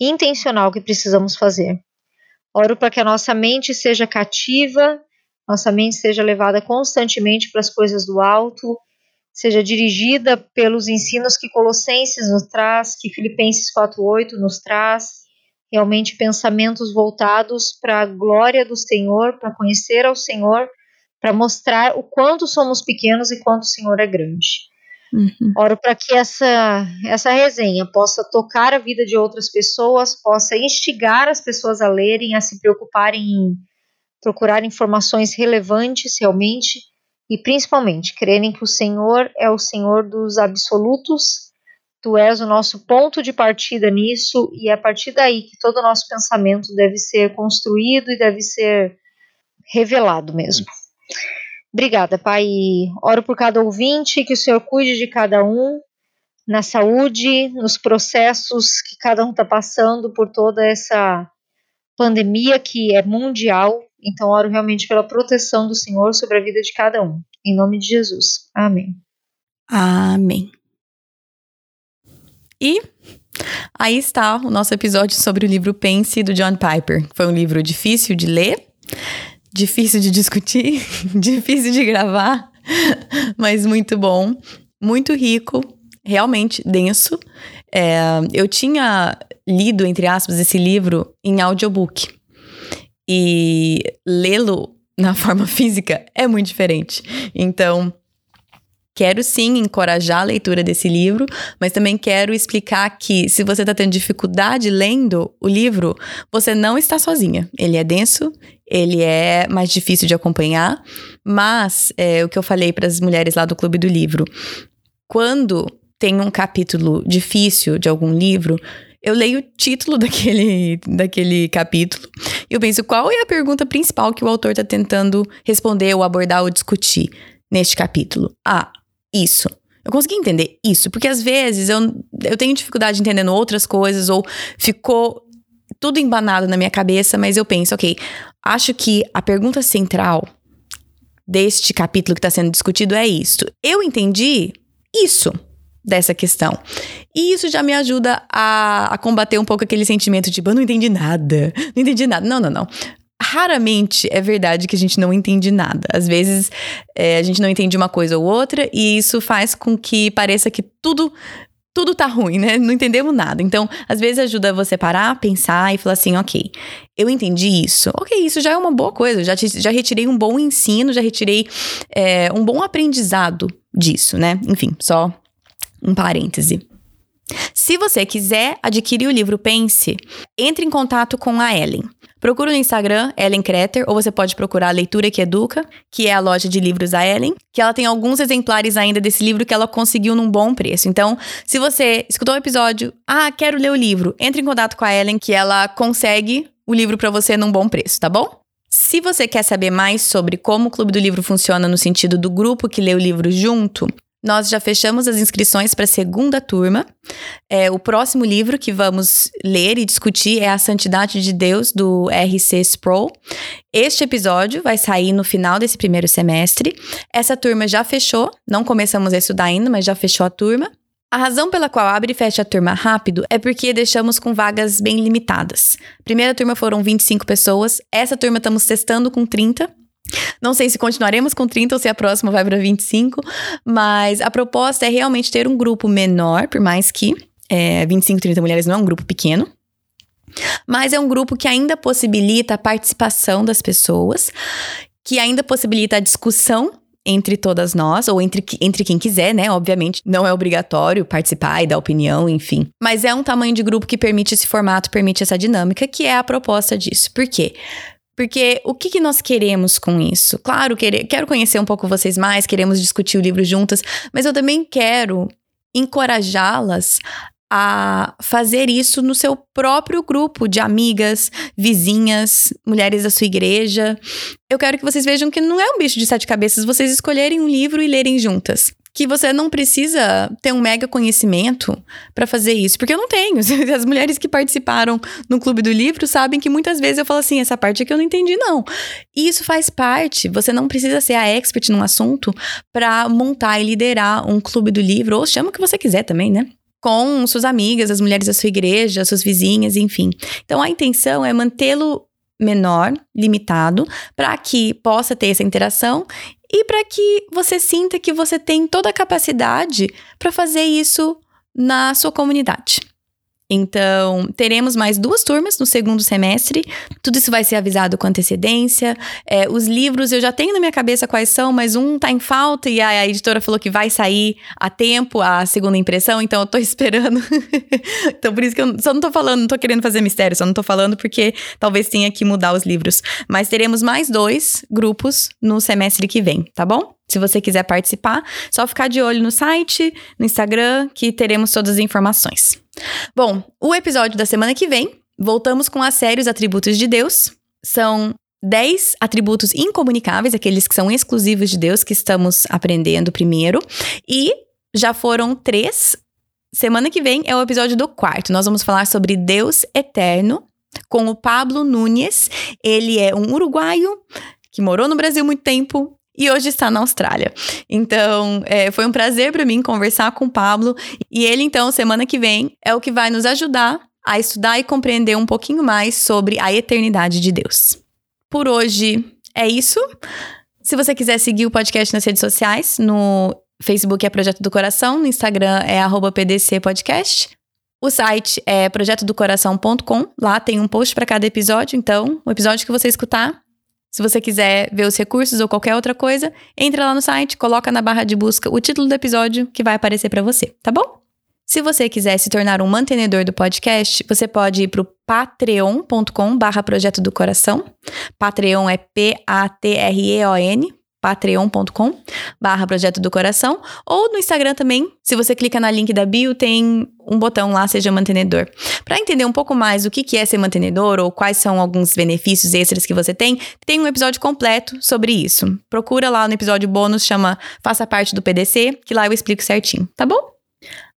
intencional que precisamos fazer. Oro para que a nossa mente seja cativa, nossa mente seja levada constantemente para as coisas do alto, seja dirigida pelos ensinos que Colossenses nos traz, que Filipenses 4:8 nos traz, realmente pensamentos voltados para a glória do Senhor, para conhecer ao Senhor, para mostrar o quanto somos pequenos e quanto o Senhor é grande. Uhum. Oro para que essa, essa resenha possa tocar a vida de outras pessoas, possa instigar as pessoas a lerem, a se preocuparem em procurar informações relevantes realmente e principalmente crerem que o Senhor é o Senhor dos absolutos, tu és o nosso ponto de partida nisso e é a partir daí que todo o nosso pensamento deve ser construído e deve ser revelado mesmo. Obrigada, Pai. Oro por cada ouvinte, que o Senhor cuide de cada um, na saúde, nos processos que cada um está passando por toda essa pandemia que é mundial. Então, oro realmente pela proteção do Senhor sobre a vida de cada um. Em nome de Jesus. Amém. Amém. E aí está o nosso episódio sobre o livro Pense do John Piper. Foi um livro difícil de ler, difícil de discutir, difícil de gravar, mas muito bom, muito rico, realmente denso. É, eu tinha lido, entre aspas, esse livro em audiobook. E lê-lo na forma física é muito diferente. Então, Quero sim encorajar a leitura desse livro, mas também quero explicar que se você está tendo dificuldade lendo o livro, você não está sozinha. Ele é denso, ele é mais difícil de acompanhar, mas é, o que eu falei para as mulheres lá do Clube do Livro, quando tem um capítulo difícil de algum livro, eu leio o título daquele, daquele capítulo e eu penso qual é a pergunta principal que o autor está tentando responder ou abordar ou discutir neste capítulo. Ah, isso. Eu consegui entender isso, porque às vezes eu, eu tenho dificuldade entendendo outras coisas, ou ficou tudo embanado na minha cabeça, mas eu penso, ok, acho que a pergunta central deste capítulo que está sendo discutido é isto. Eu entendi isso dessa questão. E isso já me ajuda a, a combater um pouco aquele sentimento de, eu não entendi nada, não entendi nada. Não, não, não raramente é verdade que a gente não entende nada. Às vezes é, a gente não entende uma coisa ou outra e isso faz com que pareça que tudo tudo tá ruim, né? Não entendemos nada. Então, às vezes ajuda você parar, pensar e falar assim, ok, eu entendi isso. Ok, isso já é uma boa coisa. Já, já retirei um bom ensino, já retirei é, um bom aprendizado disso, né? Enfim, só um parêntese. Se você quiser adquirir o livro Pense, entre em contato com a Ellen. Procura no Instagram, Ellen Kreter, ou você pode procurar a Leitura que Educa, que é a loja de livros da Ellen, que ela tem alguns exemplares ainda desse livro que ela conseguiu num bom preço. Então, se você escutou o episódio, ah, quero ler o livro, entre em contato com a Ellen, que ela consegue o livro para você num bom preço, tá bom? Se você quer saber mais sobre como o Clube do Livro funciona no sentido do grupo que lê o livro junto, nós já fechamos as inscrições para a segunda turma. É, o próximo livro que vamos ler e discutir é A Santidade de Deus, do R.C. Sproul. Este episódio vai sair no final desse primeiro semestre. Essa turma já fechou, não começamos a estudar ainda, mas já fechou a turma. A razão pela qual abre e fecha a turma rápido é porque deixamos com vagas bem limitadas. Primeira turma foram 25 pessoas, essa turma estamos testando com 30. Não sei se continuaremos com 30 ou se a próxima vai para 25, mas a proposta é realmente ter um grupo menor, por mais que é, 25, 30 mulheres não é um grupo pequeno. Mas é um grupo que ainda possibilita a participação das pessoas, que ainda possibilita a discussão entre todas nós, ou entre, entre quem quiser, né? Obviamente, não é obrigatório participar e dar opinião, enfim. Mas é um tamanho de grupo que permite esse formato, permite essa dinâmica, que é a proposta disso. Por quê? Porque o que, que nós queremos com isso? Claro, quer, quero conhecer um pouco vocês mais, queremos discutir o livro juntas, mas eu também quero encorajá-las a fazer isso no seu próprio grupo de amigas, vizinhas, mulheres da sua igreja. Eu quero que vocês vejam que não é um bicho de sete cabeças vocês escolherem um livro e lerem juntas que você não precisa ter um mega conhecimento para fazer isso, porque eu não tenho. As mulheres que participaram no Clube do Livro sabem que muitas vezes eu falo assim, essa parte aqui eu não entendi não. E isso faz parte, você não precisa ser a expert num assunto para montar e liderar um Clube do Livro, ou chama o que você quiser também, né? Com suas amigas, as mulheres da sua igreja, suas vizinhas, enfim. Então a intenção é mantê-lo menor, limitado, para que possa ter essa interação e para que você sinta que você tem toda a capacidade para fazer isso na sua comunidade. Então, teremos mais duas turmas no segundo semestre. Tudo isso vai ser avisado com antecedência. É, os livros eu já tenho na minha cabeça quais são, mas um tá em falta e a, a editora falou que vai sair a tempo a segunda impressão, então eu tô esperando. então, por isso que eu só não tô falando, não tô querendo fazer mistério, só não tô falando porque talvez tenha que mudar os livros. Mas teremos mais dois grupos no semestre que vem, tá bom? Se você quiser participar, só ficar de olho no site, no Instagram, que teremos todas as informações. Bom, o episódio da semana que vem, voltamos com a série Os Atributos de Deus. São 10 atributos incomunicáveis, aqueles que são exclusivos de Deus, que estamos aprendendo primeiro. E já foram três. Semana que vem é o episódio do quarto. Nós vamos falar sobre Deus eterno com o Pablo Nunes. Ele é um uruguaio que morou no Brasil muito tempo, e hoje está na Austrália. Então, é, foi um prazer para mim conversar com o Pablo e ele, então, semana que vem, é o que vai nos ajudar a estudar e compreender um pouquinho mais sobre a eternidade de Deus. Por hoje é isso. Se você quiser seguir o podcast nas redes sociais, no Facebook é Projeto do Coração, no Instagram é PDC Podcast. O site é projetodocoração.com. Lá tem um post para cada episódio, então, o episódio que você escutar, se você quiser ver os recursos ou qualquer outra coisa, entra lá no site, coloca na barra de busca o título do episódio que vai aparecer para você, tá bom? Se você quiser se tornar um mantenedor do podcast, você pode ir para o patreon.com barra projeto do coração. Patreon é P-A-T-R-E-O-N, patreon.com barra projeto do coração ou no Instagram também, se você clica na link da bio tem um botão lá seja mantenedor. Para entender um pouco mais o que é ser mantenedor ou quais são alguns benefícios extras que você tem, tem um episódio completo sobre isso. Procura lá no episódio bônus chama Faça parte do PDC, que lá eu explico certinho, tá bom?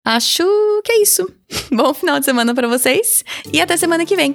Acho que é isso. Bom final de semana para vocês e até semana que vem.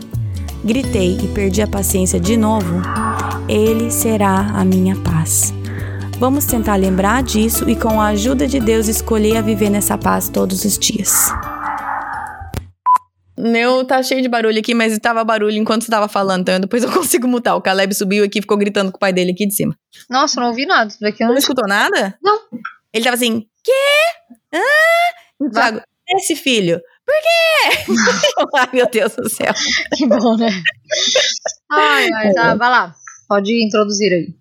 Gritei e perdi a paciência de novo. Ele será a minha paz. Vamos tentar lembrar disso e, com a ajuda de Deus, escolher a viver nessa paz todos os dias. Meu tá cheio de barulho aqui, mas tava barulho enquanto você tava falando, então depois eu consigo mutar. O Caleb subiu aqui e ficou gritando com o pai dele aqui de cima. Nossa, não ouvi nada. Daqui não, não escutou nada? Não. Ele tava assim, quê? Ah? Esse filho, por quê? ai, meu Deus do céu. Que bom, né? Ai, ai, tá, vai lá. Pode introduzir aí.